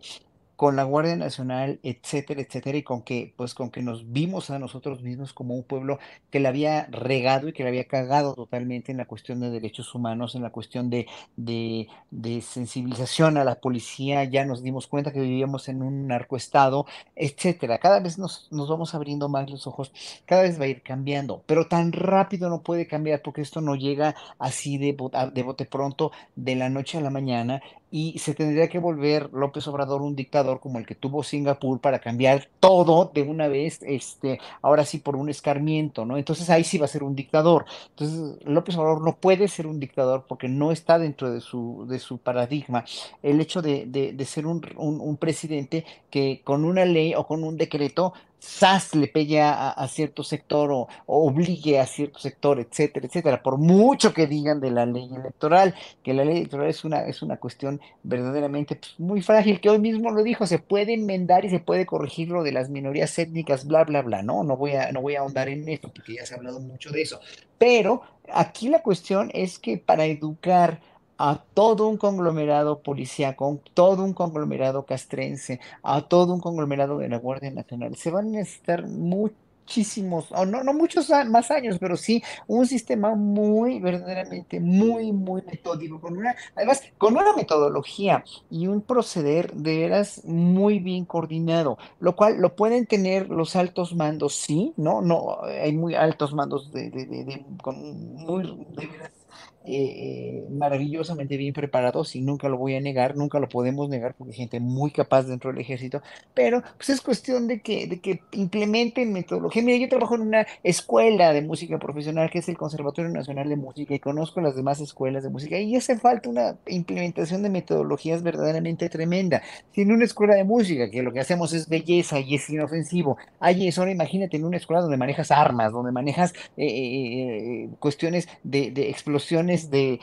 con la Guardia Nacional, etcétera, etcétera, y con que, pues, con que nos vimos a nosotros mismos como un pueblo que le había regado y que le había cagado totalmente en la cuestión de derechos humanos, en la cuestión de, de, de sensibilización a la policía, ya nos dimos cuenta que vivíamos en un narcoestado, etcétera. Cada vez nos, nos vamos abriendo más los ojos, cada vez va a ir cambiando, pero tan rápido no puede cambiar porque esto no llega así de, de bote pronto de la noche a la mañana y se tendría que volver López Obrador un dictador como el que tuvo Singapur para cambiar todo de una vez, este, ahora sí por un escarmiento, ¿no? Entonces ahí sí va a ser un dictador. Entonces López Obrador no puede ser un dictador porque no está dentro de su, de su paradigma. El hecho de, de, ser un, un presidente que con una ley o con un decreto SAS le pegue a, cierto sector o, obligue a cierto sector, etcétera, etcétera, por mucho que digan de la ley electoral, que la ley electoral es una, es una cuestión verdaderamente pues, muy frágil, que hoy mismo lo dijo, se puede enmendar y se puede corregir lo de las minorías étnicas, bla, bla, bla, no, no voy a, no voy a ahondar en esto, porque ya se ha hablado mucho de eso, pero aquí la cuestión es que para educar a todo un conglomerado policíaco, todo un conglomerado castrense, a todo un conglomerado de la Guardia Nacional. Se van a necesitar muchísimos, o no, no muchos más años, pero sí un sistema muy, verdaderamente, muy, muy metódico, con una, además, con una metodología y un proceder de veras muy bien coordinado, lo cual lo pueden tener los altos mandos, sí, ¿no? No, hay muy altos mandos de, de, de, con muy, de veras eh, maravillosamente bien preparados y nunca lo voy a negar, nunca lo podemos negar porque hay gente muy capaz dentro del ejército, pero pues es cuestión de que, de que implementen metodología. Mira, yo trabajo en una escuela de música profesional que es el Conservatorio Nacional de Música y conozco las demás escuelas de música y hace falta una implementación de metodologías verdaderamente tremenda. Si en una escuela de música que lo que hacemos es belleza y es inofensivo, hay eso, ahora imagínate en una escuela donde manejas armas, donde manejas eh, eh, eh, cuestiones de, de explosiones de,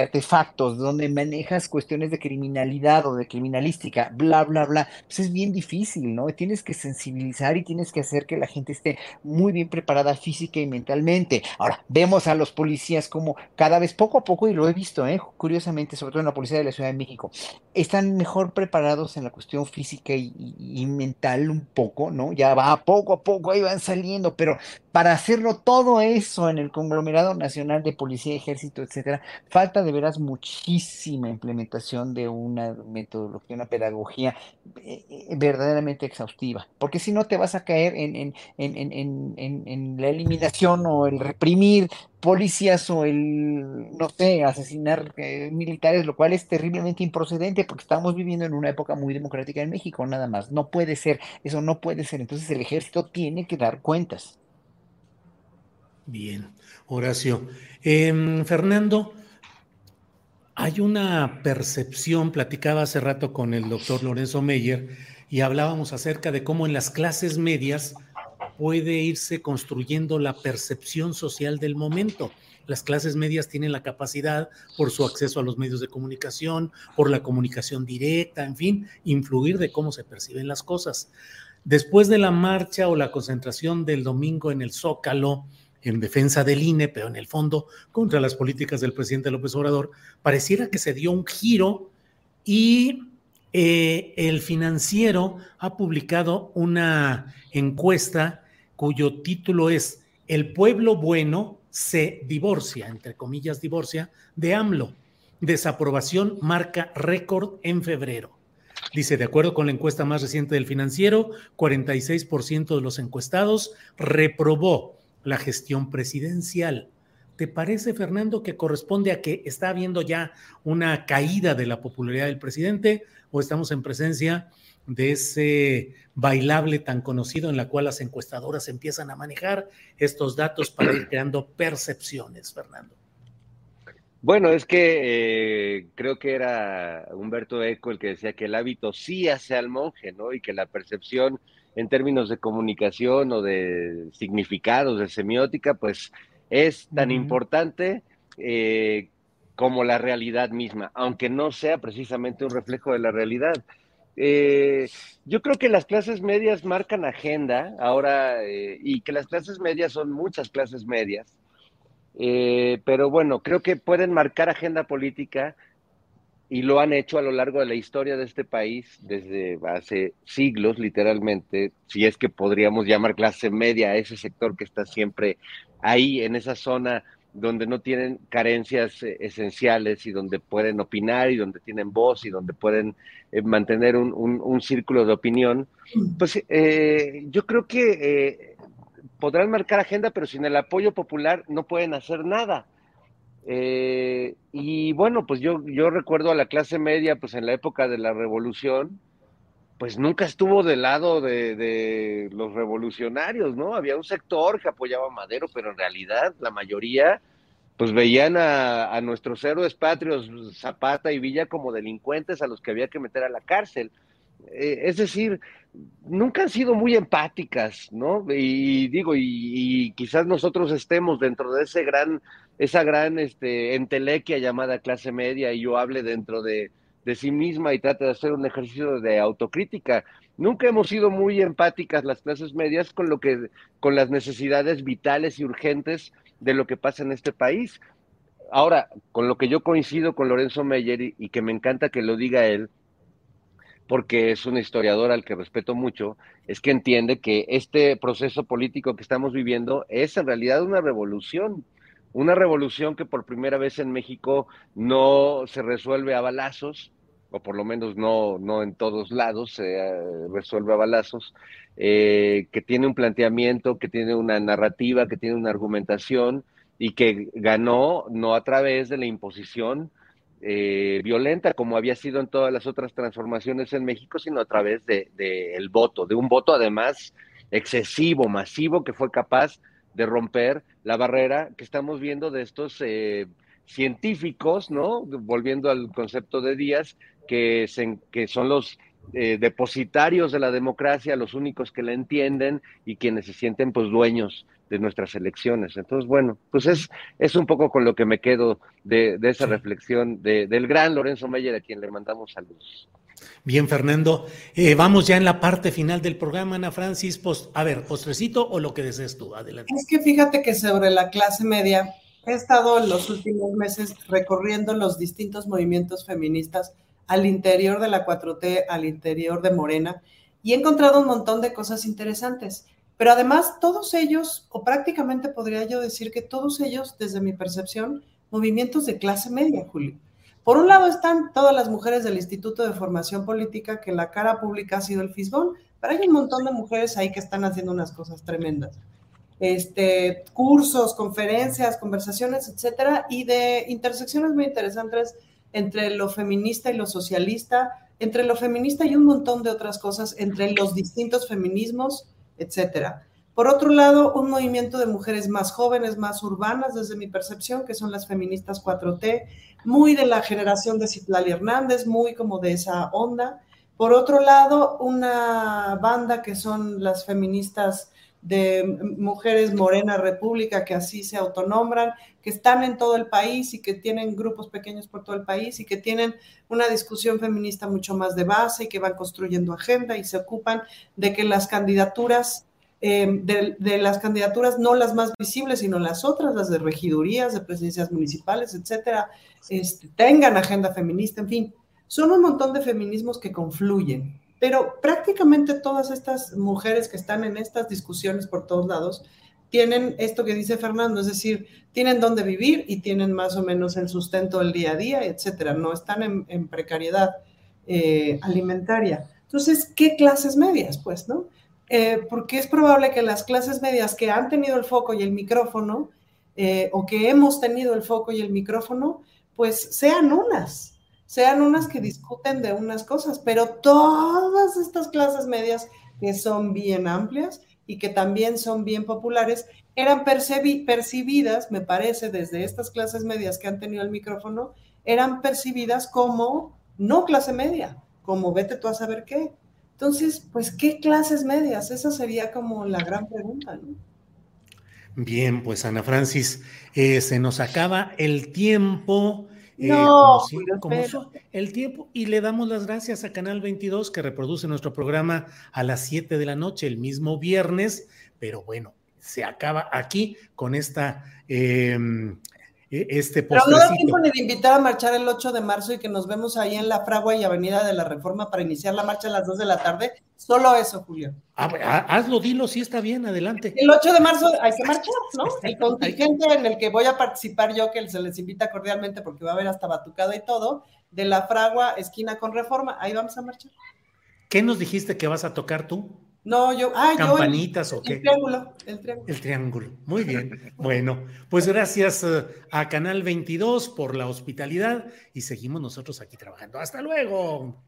artefactos, donde manejas cuestiones de criminalidad o de criminalística, bla, bla, bla, pues es bien difícil, ¿no? Tienes que sensibilizar y tienes que hacer que la gente esté muy bien preparada física y mentalmente. Ahora, vemos a los policías como cada vez poco a poco, y lo he visto, ¿eh? curiosamente, sobre todo en la policía de la Ciudad de México, están mejor preparados en la cuestión física y, y mental un poco, ¿no? Ya va poco a poco, ahí van saliendo, pero para hacerlo todo eso en el conglomerado nacional de policía, ejército, etcétera, falta de veras muchísima implementación de una metodología, una pedagogía eh, eh, verdaderamente exhaustiva, porque si no te vas a caer en, la eliminación o el reprimir policías o el, no sé, asesinar eh, militares, lo cual es terriblemente improcedente porque estamos viviendo en una época muy democrática en México, nada más. No puede ser, eso no puede ser. Entonces el ejército tiene que dar cuentas. Bien, Horacio. Em, Fernando, hay una percepción, platicaba hace rato con el doctor Lorenzo Meyer y hablábamos acerca de cómo en las clases medias puede irse construyendo la percepción social del momento. Las clases medias tienen la capacidad, por su acceso a los medios de comunicación, por la comunicación directa, en fin, influir de cómo se perciben las cosas. Después de la marcha o la concentración del domingo en el Zócalo, en defensa del INE, pero en el fondo contra las políticas del presidente López Obrador, pareciera que se dio un giro y eh, el financiero ha publicado una encuesta cuyo título es El pueblo bueno se divorcia, entre comillas divorcia, de AMLO. Desaprobación marca récord en febrero. Dice, de acuerdo con la encuesta más reciente del financiero, 46% de los encuestados reprobó la gestión presidencial. ¿Te parece, Fernando, que corresponde a que está habiendo ya una caída de la popularidad del presidente o estamos en presencia de ese bailable tan conocido en la cual las encuestadoras empiezan a manejar estos datos para ir creando percepciones, Fernando? Bueno, es que eh, creo que era Humberto Eco el que decía que el hábito sí hace al monje, ¿no? Y que la percepción en términos de comunicación o de significados, de semiótica, pues es tan importante eh, como la realidad misma, aunque no sea precisamente un reflejo de la realidad. Eh, yo creo que las clases medias marcan agenda ahora eh, y que las clases medias son muchas clases medias, pero bueno, creo que pueden marcar agenda política y lo han hecho a lo largo de la historia de este país desde hace siglos, literalmente, si es que podríamos llamar clase media a ese sector que está siempre ahí, en esa zona donde no tienen carencias eh, esenciales y donde pueden opinar y donde tienen voz y donde pueden eh, mantener un, un, círculo de opinión, pues eh, yo creo que podrán marcar agenda, pero sin el apoyo popular no pueden hacer nada. Eh, y bueno, pues yo, yo recuerdo a la clase media, pues en la época de la revolución, pues nunca estuvo del lado de, los revolucionarios, ¿no? Había un sector que apoyaba a Madero, pero en realidad la mayoría, pues veían a, nuestros héroes patrios, Zapata y Villa, como delincuentes a los que había que meter a la cárcel. Eh, es decir, nunca han sido muy empáticas, ¿no? Y, digo, y, quizás nosotros estemos dentro de ese gran, esa gran este, entelequia llamada clase media y yo hable dentro de, de sí misma y trate de hacer un ejercicio de autocrítica. Nunca hemos sido muy empáticas las clases medias con lo que, con las necesidades vitales y urgentes de lo que pasa en este país. Ahora, con lo que yo coincido con Lorenzo Meyer y que me encanta que lo diga él, porque es un historiador al que respeto mucho, es que entiende que este proceso político que estamos viviendo es en realidad una revolución, una revolución que por primera vez en México no se resuelve a balazos, o por lo menos no, no en todos lados se eh, resuelve a balazos, eh, que tiene un planteamiento, que tiene una narrativa, que tiene una argumentación y que ganó no a través de la imposición eh, violenta como había sido en todas las otras transformaciones en México, sino a través del de, el voto, de un voto además excesivo, masivo, que fue capaz de romper la barrera que estamos viendo de estos eh, científicos, ¿no? Volviendo al concepto de Díaz, que, se, que son los eh, depositarios de la democracia, los únicos que la entienden y quienes se sienten pues dueños de nuestras elecciones. Entonces, bueno, pues es, es un poco con lo que me quedo de, de esa reflexión de, del gran Lorenzo Meyer, a quien le mandamos saludos. Bien, Fernando. Eh, vamos ya en la parte final del programa, Ana Francis. Post, a ver, postrecito o lo que desees tú. Adelante. Es que fíjate que sobre la clase media, he estado en los últimos meses recorriendo los distintos movimientos feministas al interior de la 4T, al interior de Morena, y he encontrado un montón de cosas interesantes. Pero además, todos ellos, o prácticamente podría yo decir que todos ellos, desde mi percepción, movimientos de clase media, Julio. Por un lado están todas las mujeres del Instituto de Formación Política, que la cara pública ha sido el FISBON, pero hay un montón de mujeres ahí que están haciendo unas cosas tremendas. Este, cursos, conferencias, conversaciones, etcétera, y de intersecciones muy interesantes entre lo feminista y lo socialista, entre lo feminista y un montón de otras cosas, entre los distintos feminismos, etcétera. Por otro lado, un movimiento de mujeres más jóvenes, más urbanas, desde mi percepción, que son las feministas 4T, muy de la generación de Citlali Hernández, muy como de esa onda. Por otro lado, una banda que son las feministas de Mujeres Morena República, que así se autonombran, que están en todo el país y que tienen grupos pequeños por todo el país y que tienen una discusión feminista mucho más de base y que van construyendo agenda y se ocupan de que las candidaturas, eh, de, las candidaturas no las más visibles, sino las otras, las de regidurías, de presidencias municipales, etcétera, este, tengan agenda feminista, en fin, son un montón de feminismos que confluyen pero prácticamente todas estas mujeres que están en estas discusiones por todos lados tienen esto que dice Fernando, es decir, tienen dónde vivir y tienen más o menos el sustento del día a día, etcétera. No están en, precariedad eh, alimentaria. Entonces, ¿qué clases medias? Pues, ¿no? Eh, porque es probable que las clases medias que han tenido el foco y el micrófono, eh, o que hemos tenido el foco y el micrófono, pues sean unas, sean unas que discuten de unas cosas, pero todas estas clases medias que son bien amplias y que también son bien populares, eran percibidas, me parece, desde estas clases medias que han tenido el micrófono, eran percibidas como no clase media, como vete tú a saber qué. Entonces, pues, ¿qué clases medias? Esa sería como la gran pregunta, ¿no? Bien, pues Ana Francis, eh, se nos acaba el tiempo. Eh, no, como, el tiempo y le damos las gracias a Canal 22 que reproduce nuestro programa a las 7 de la noche el mismo viernes, pero bueno, se acaba aquí con esta em, e, este Pero no da tiempo ni de invitar a marchar el 8 de marzo y que nos vemos ahí en la Fragua y Avenida de la Reforma para iniciar la marcha a las 2 de la tarde. Solo eso, Julio. Ah, ah, hazlo, dilo, sí está bien, adelante. El 8 de marzo hay que marchar, ¿no? El contingente en el que voy a participar yo, que se les invita cordialmente porque va a haber hasta batucada y todo, de la Fragua, esquina con Reforma, ahí vamos a marchar. ¿Qué nos dijiste que vas a tocar tú? No, yo. Ah, ¿Campanitas o qué? El triángulo, el triángulo. El triángulo. Muy bien. Bueno, pues gracias eh, a Canal 22 por la hospitalidad y seguimos nosotros aquí trabajando. Hasta luego.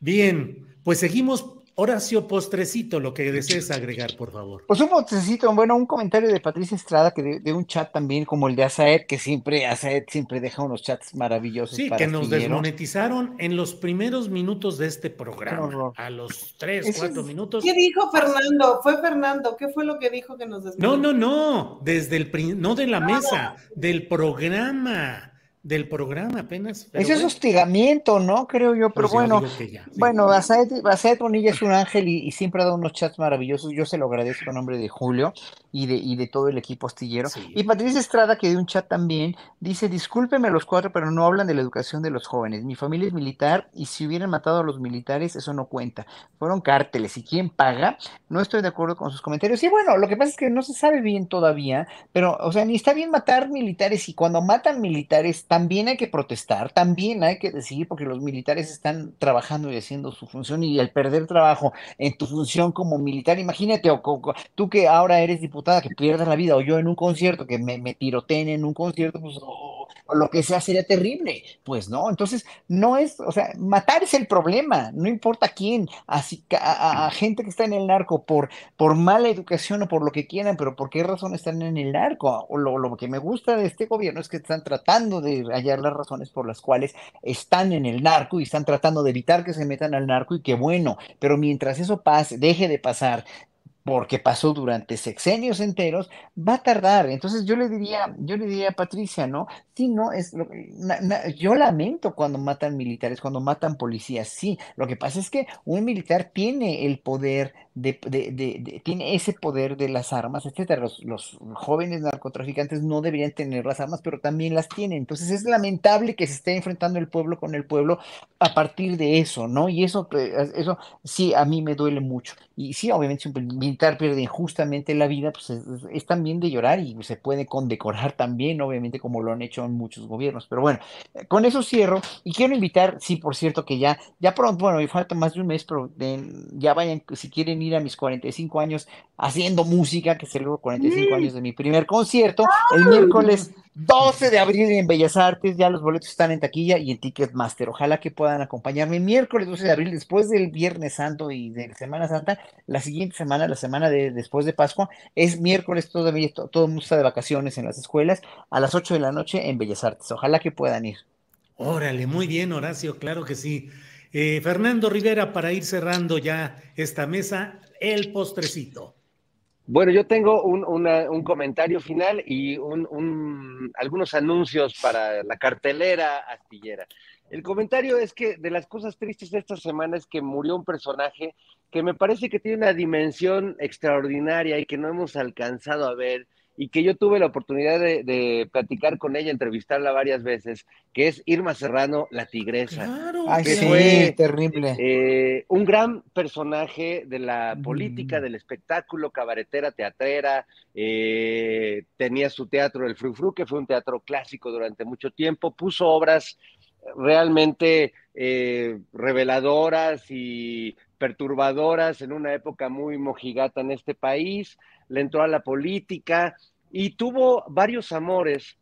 Bien, pues seguimos Horacio Postrecito, lo que desees agregar, por favor. Pues un postrecito, bueno, un comentario de Patricia Estrada, que de, un chat también como el de Asaed, que siempre, Asaed siempre deja unos chats maravillosos. Sí, que nos desmonetizaron en los primeros minutos de este programa, a los tres, cuatro minutos. ¿Qué dijo Fernando? Fue Fernando, ¿qué fue lo que dijo que nos desmonetizaron? No, no, no, desde el, no de la mesa, del programa del programa apenas. Ese es hostigamiento, ¿no? Creo yo, pero pues bueno, bueno, Basaed, Bonilla es un ángel y, siempre ha dado unos chats maravillosos. Yo se lo agradezco en nombre de Julio y de, y de todo el equipo astillero. Y Patricia Estrada, que de un chat también, dice, discúlpeme los cuatro, pero no hablan de la educación de los jóvenes. Mi familia es militar y si hubieran matado a los militares, eso no cuenta. Fueron cárteles. ¿Y quién paga? No estoy de acuerdo con sus comentarios. Y bueno, lo que pasa es que no se sabe bien todavía, pero, o sea, ni está bien matar militares y cuando matan militares también hay que protestar, también hay que decidir, porque los militares están trabajando y haciendo su función y el perder trabajo en tu función como militar, imagínate, o, tú que ahora eres diputada, que pierdas la vida, o yo en un concierto, que me, me tiroteen en un concierto, pues o lo que sea sería terrible. Pues no, entonces no es, o sea, matar es el problema, no importa quién, así a, a, gente que está en el narco por, por mala educación o por lo que quieran, pero por qué razón están en el narco. O lo, lo que me gusta de este gobierno es que están tratando de hallar las razones por las cuales están en el narco y están tratando de evitar que se metan al narco y que bueno, pero mientras eso pase, deje de pasar, porque pasó durante sexenios enteros, va a tardar. Entonces yo le diría, yo le diría a Patricia, ¿no? Sí, no, es lo, yo lamento cuando matan militares, cuando matan policías, sí. Lo que pasa es que un militar tiene el poder de, de, de, tiene ese poder de las armas, etcétera. Los, los, jóvenes narcotraficantes no deberían tener las armas, pero también las tienen. Entonces es lamentable que se esté enfrentando el pueblo con el pueblo a partir de eso, ¿no? Y eso, eso sí, a mí me duele mucho. Y sí, obviamente, si un militar pierde injustamente la vida, pues es, es, también de llorar y se puede condecorar también, obviamente, como lo han hecho en muchos gobiernos. Pero bueno, con eso cierro y quiero invitar, sí, por cierto, que ya, ya pronto, bueno, me falta más de un mes, pero de, ya vayan, si quieren ir a mis 45 años haciendo música, que celebro 45 años de mi primer concierto, el miércoles 12 de abril en Bellas Artes, ya los boletos están en taquilla y en Ticketmaster. Ojalá que puedan acompañarme miércoles 12 de abril, después del Viernes Santo y de Semana Santa, la siguiente semana, la semana de después de Pascua, es miércoles todavía, todo, todo el mundo está de vacaciones en las escuelas, a las 8 de la noche en Bellas Artes. Ojalá que puedan ir. Órale, muy bien, Horacio, claro que sí. Eh, Fernando Rivera, para ir cerrando ya esta mesa, el postrecito. Bueno, yo tengo un, un comentario final y un, algunos anuncios para la cartelera astillera. El comentario es que de las cosas tristes de esta semana es que murió un personaje que me parece que tiene una dimensión extraordinaria y que no hemos alcanzado a ver y que yo tuve la oportunidad de, de, platicar con ella, entrevistarla varias veces, que es Irma Serrano, la tigresa. Claro, Ay, que sí, fue terrible. Eh, un gran personaje de la política, mm. del espectáculo, cabaretera, teatrera, eh, tenía su teatro El Frufru, que fue un teatro clásico durante mucho tiempo, puso obras realmente eh, reveladoras y perturbadoras en una época muy mojigata en este país, le entró a la política y tuvo varios amores,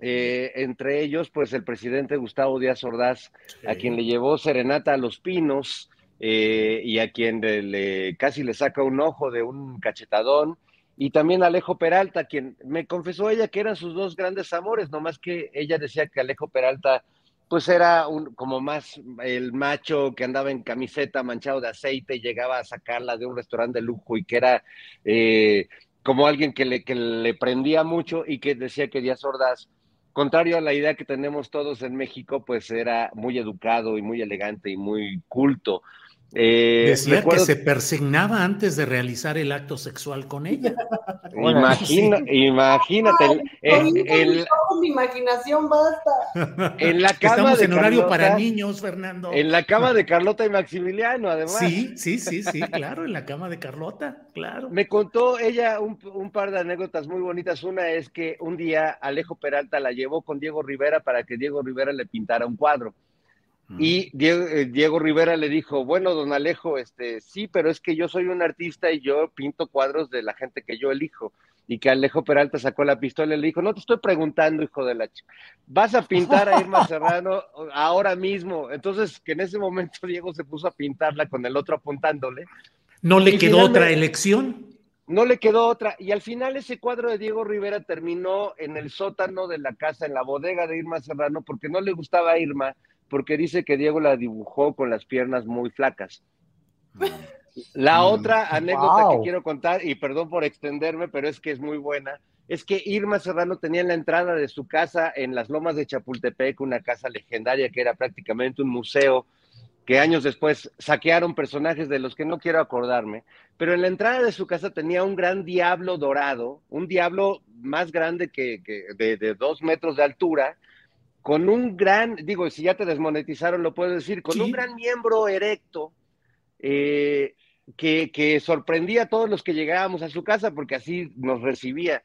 eh, entre ellos pues el presidente Gustavo Díaz Ordaz, sí. a quien le llevó serenata a los pinos eh, y a quien le, le, casi le saca un ojo de un cachetadón, y también Alejo Peralta, quien me confesó ella que eran sus dos grandes amores, nomás que ella decía que Alejo Peralta pues era un, como más el macho que andaba en camiseta manchado de aceite y llegaba a sacarla de un restaurante de lujo y que era eh, como alguien que le, que le prendía mucho y que decía que Díaz Ordaz, contrario a la idea que tenemos todos en México, pues era muy educado y muy elegante y muy culto. Eh, Decía recuerdo... que se persignaba antes de realizar el acto sexual con ella. Imagina, imagínate. Ay, el, el, el, mi imaginación basta. En la cama Estamos de en horario Carlota, para niños, Fernando. En la cama de Carlota y Maximiliano, además. Sí, sí, sí, sí, claro, en la cama de Carlota, claro. Me contó ella un, un par de anécdotas muy bonitas. Una es que un día Alejo Peralta la llevó con Diego Rivera para que Diego Rivera le pintara un cuadro. Y Diego, eh, Diego, Rivera le dijo, bueno, don Alejo, este, sí, pero es que yo soy un artista y yo pinto cuadros de la gente que yo elijo. Y que Alejo Peralta sacó la pistola y le dijo, no te estoy preguntando, hijo de la chica, vas a pintar a Irma Serrano ahora mismo. Entonces, que en ese momento Diego se puso a pintarla con el otro apuntándole. ¿No le quedó otra elección? No le quedó otra. Y al final ese cuadro de Diego Rivera terminó en el sótano de la casa, en la bodega de Irma Serrano, porque no le gustaba a Irma porque dice que Diego la dibujó con las piernas muy flacas. La mm, otra anécdota wow. que quiero contar, y perdón por extenderme, pero es que es muy buena, es que Irma Serrano tenía en la entrada de su casa en las lomas de Chapultepec una casa legendaria que era prácticamente un museo que años después saquearon personajes de los que no quiero acordarme, pero en la entrada de su casa tenía un gran diablo dorado, un diablo más grande que, que de, de dos metros de altura, con un gran, digo, si ya te desmonetizaron, lo puedo decir, con sí. un gran miembro erecto eh, que, que, sorprendía a todos los que llegábamos a su casa porque así nos recibía.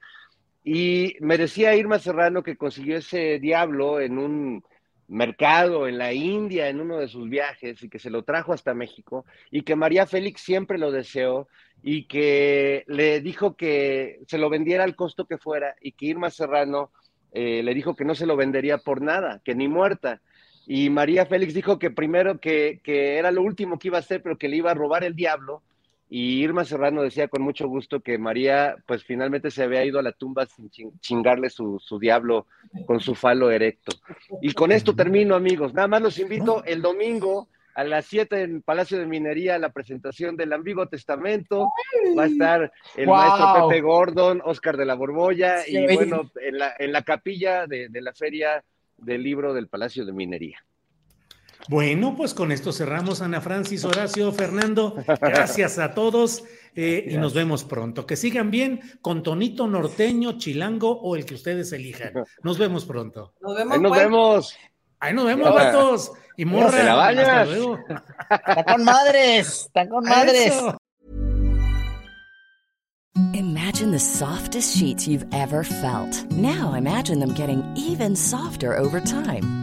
Y me decía Irma Serrano que consiguió ese diablo en un mercado en la India en uno de sus viajes y que se lo trajo hasta México y que María Félix siempre lo deseó y que le dijo que se lo vendiera al costo que fuera y que Irma Serrano eh, le dijo que no se lo vendería por nada, que ni muerta. Y María Félix dijo que primero que, que era lo último que iba a hacer, pero que le iba a robar el diablo y Irma Serrano decía con mucho gusto que María, pues finalmente se había ido a la tumba sin chingarle su, su diablo con su falo erecto. Y con esto termino, amigos. Nada más los invito el domingo a las 7 en Palacio de Minería la presentación del Ambiguo Testamento. Va a estar el maestro Pepe Gordon, Oscar de la Borbolla y bueno, en la, en la capilla de, de la feria del libro del Palacio de Minería. Bueno, pues con esto cerramos, Ana Francis, Horacio, Fernando. Gracias a todos eh, y nos vemos pronto. Que sigan bien con tonito norteño, chilango o el que ustedes elijan. Nos vemos pronto. Nos vemos. Ahí nos vemos. Ahí nos vemos, vatos. Y morra. Hasta luego. Está con madres. Está con madres. Imagine the softest sheets you've ever felt. Now imagine them getting even softer over time.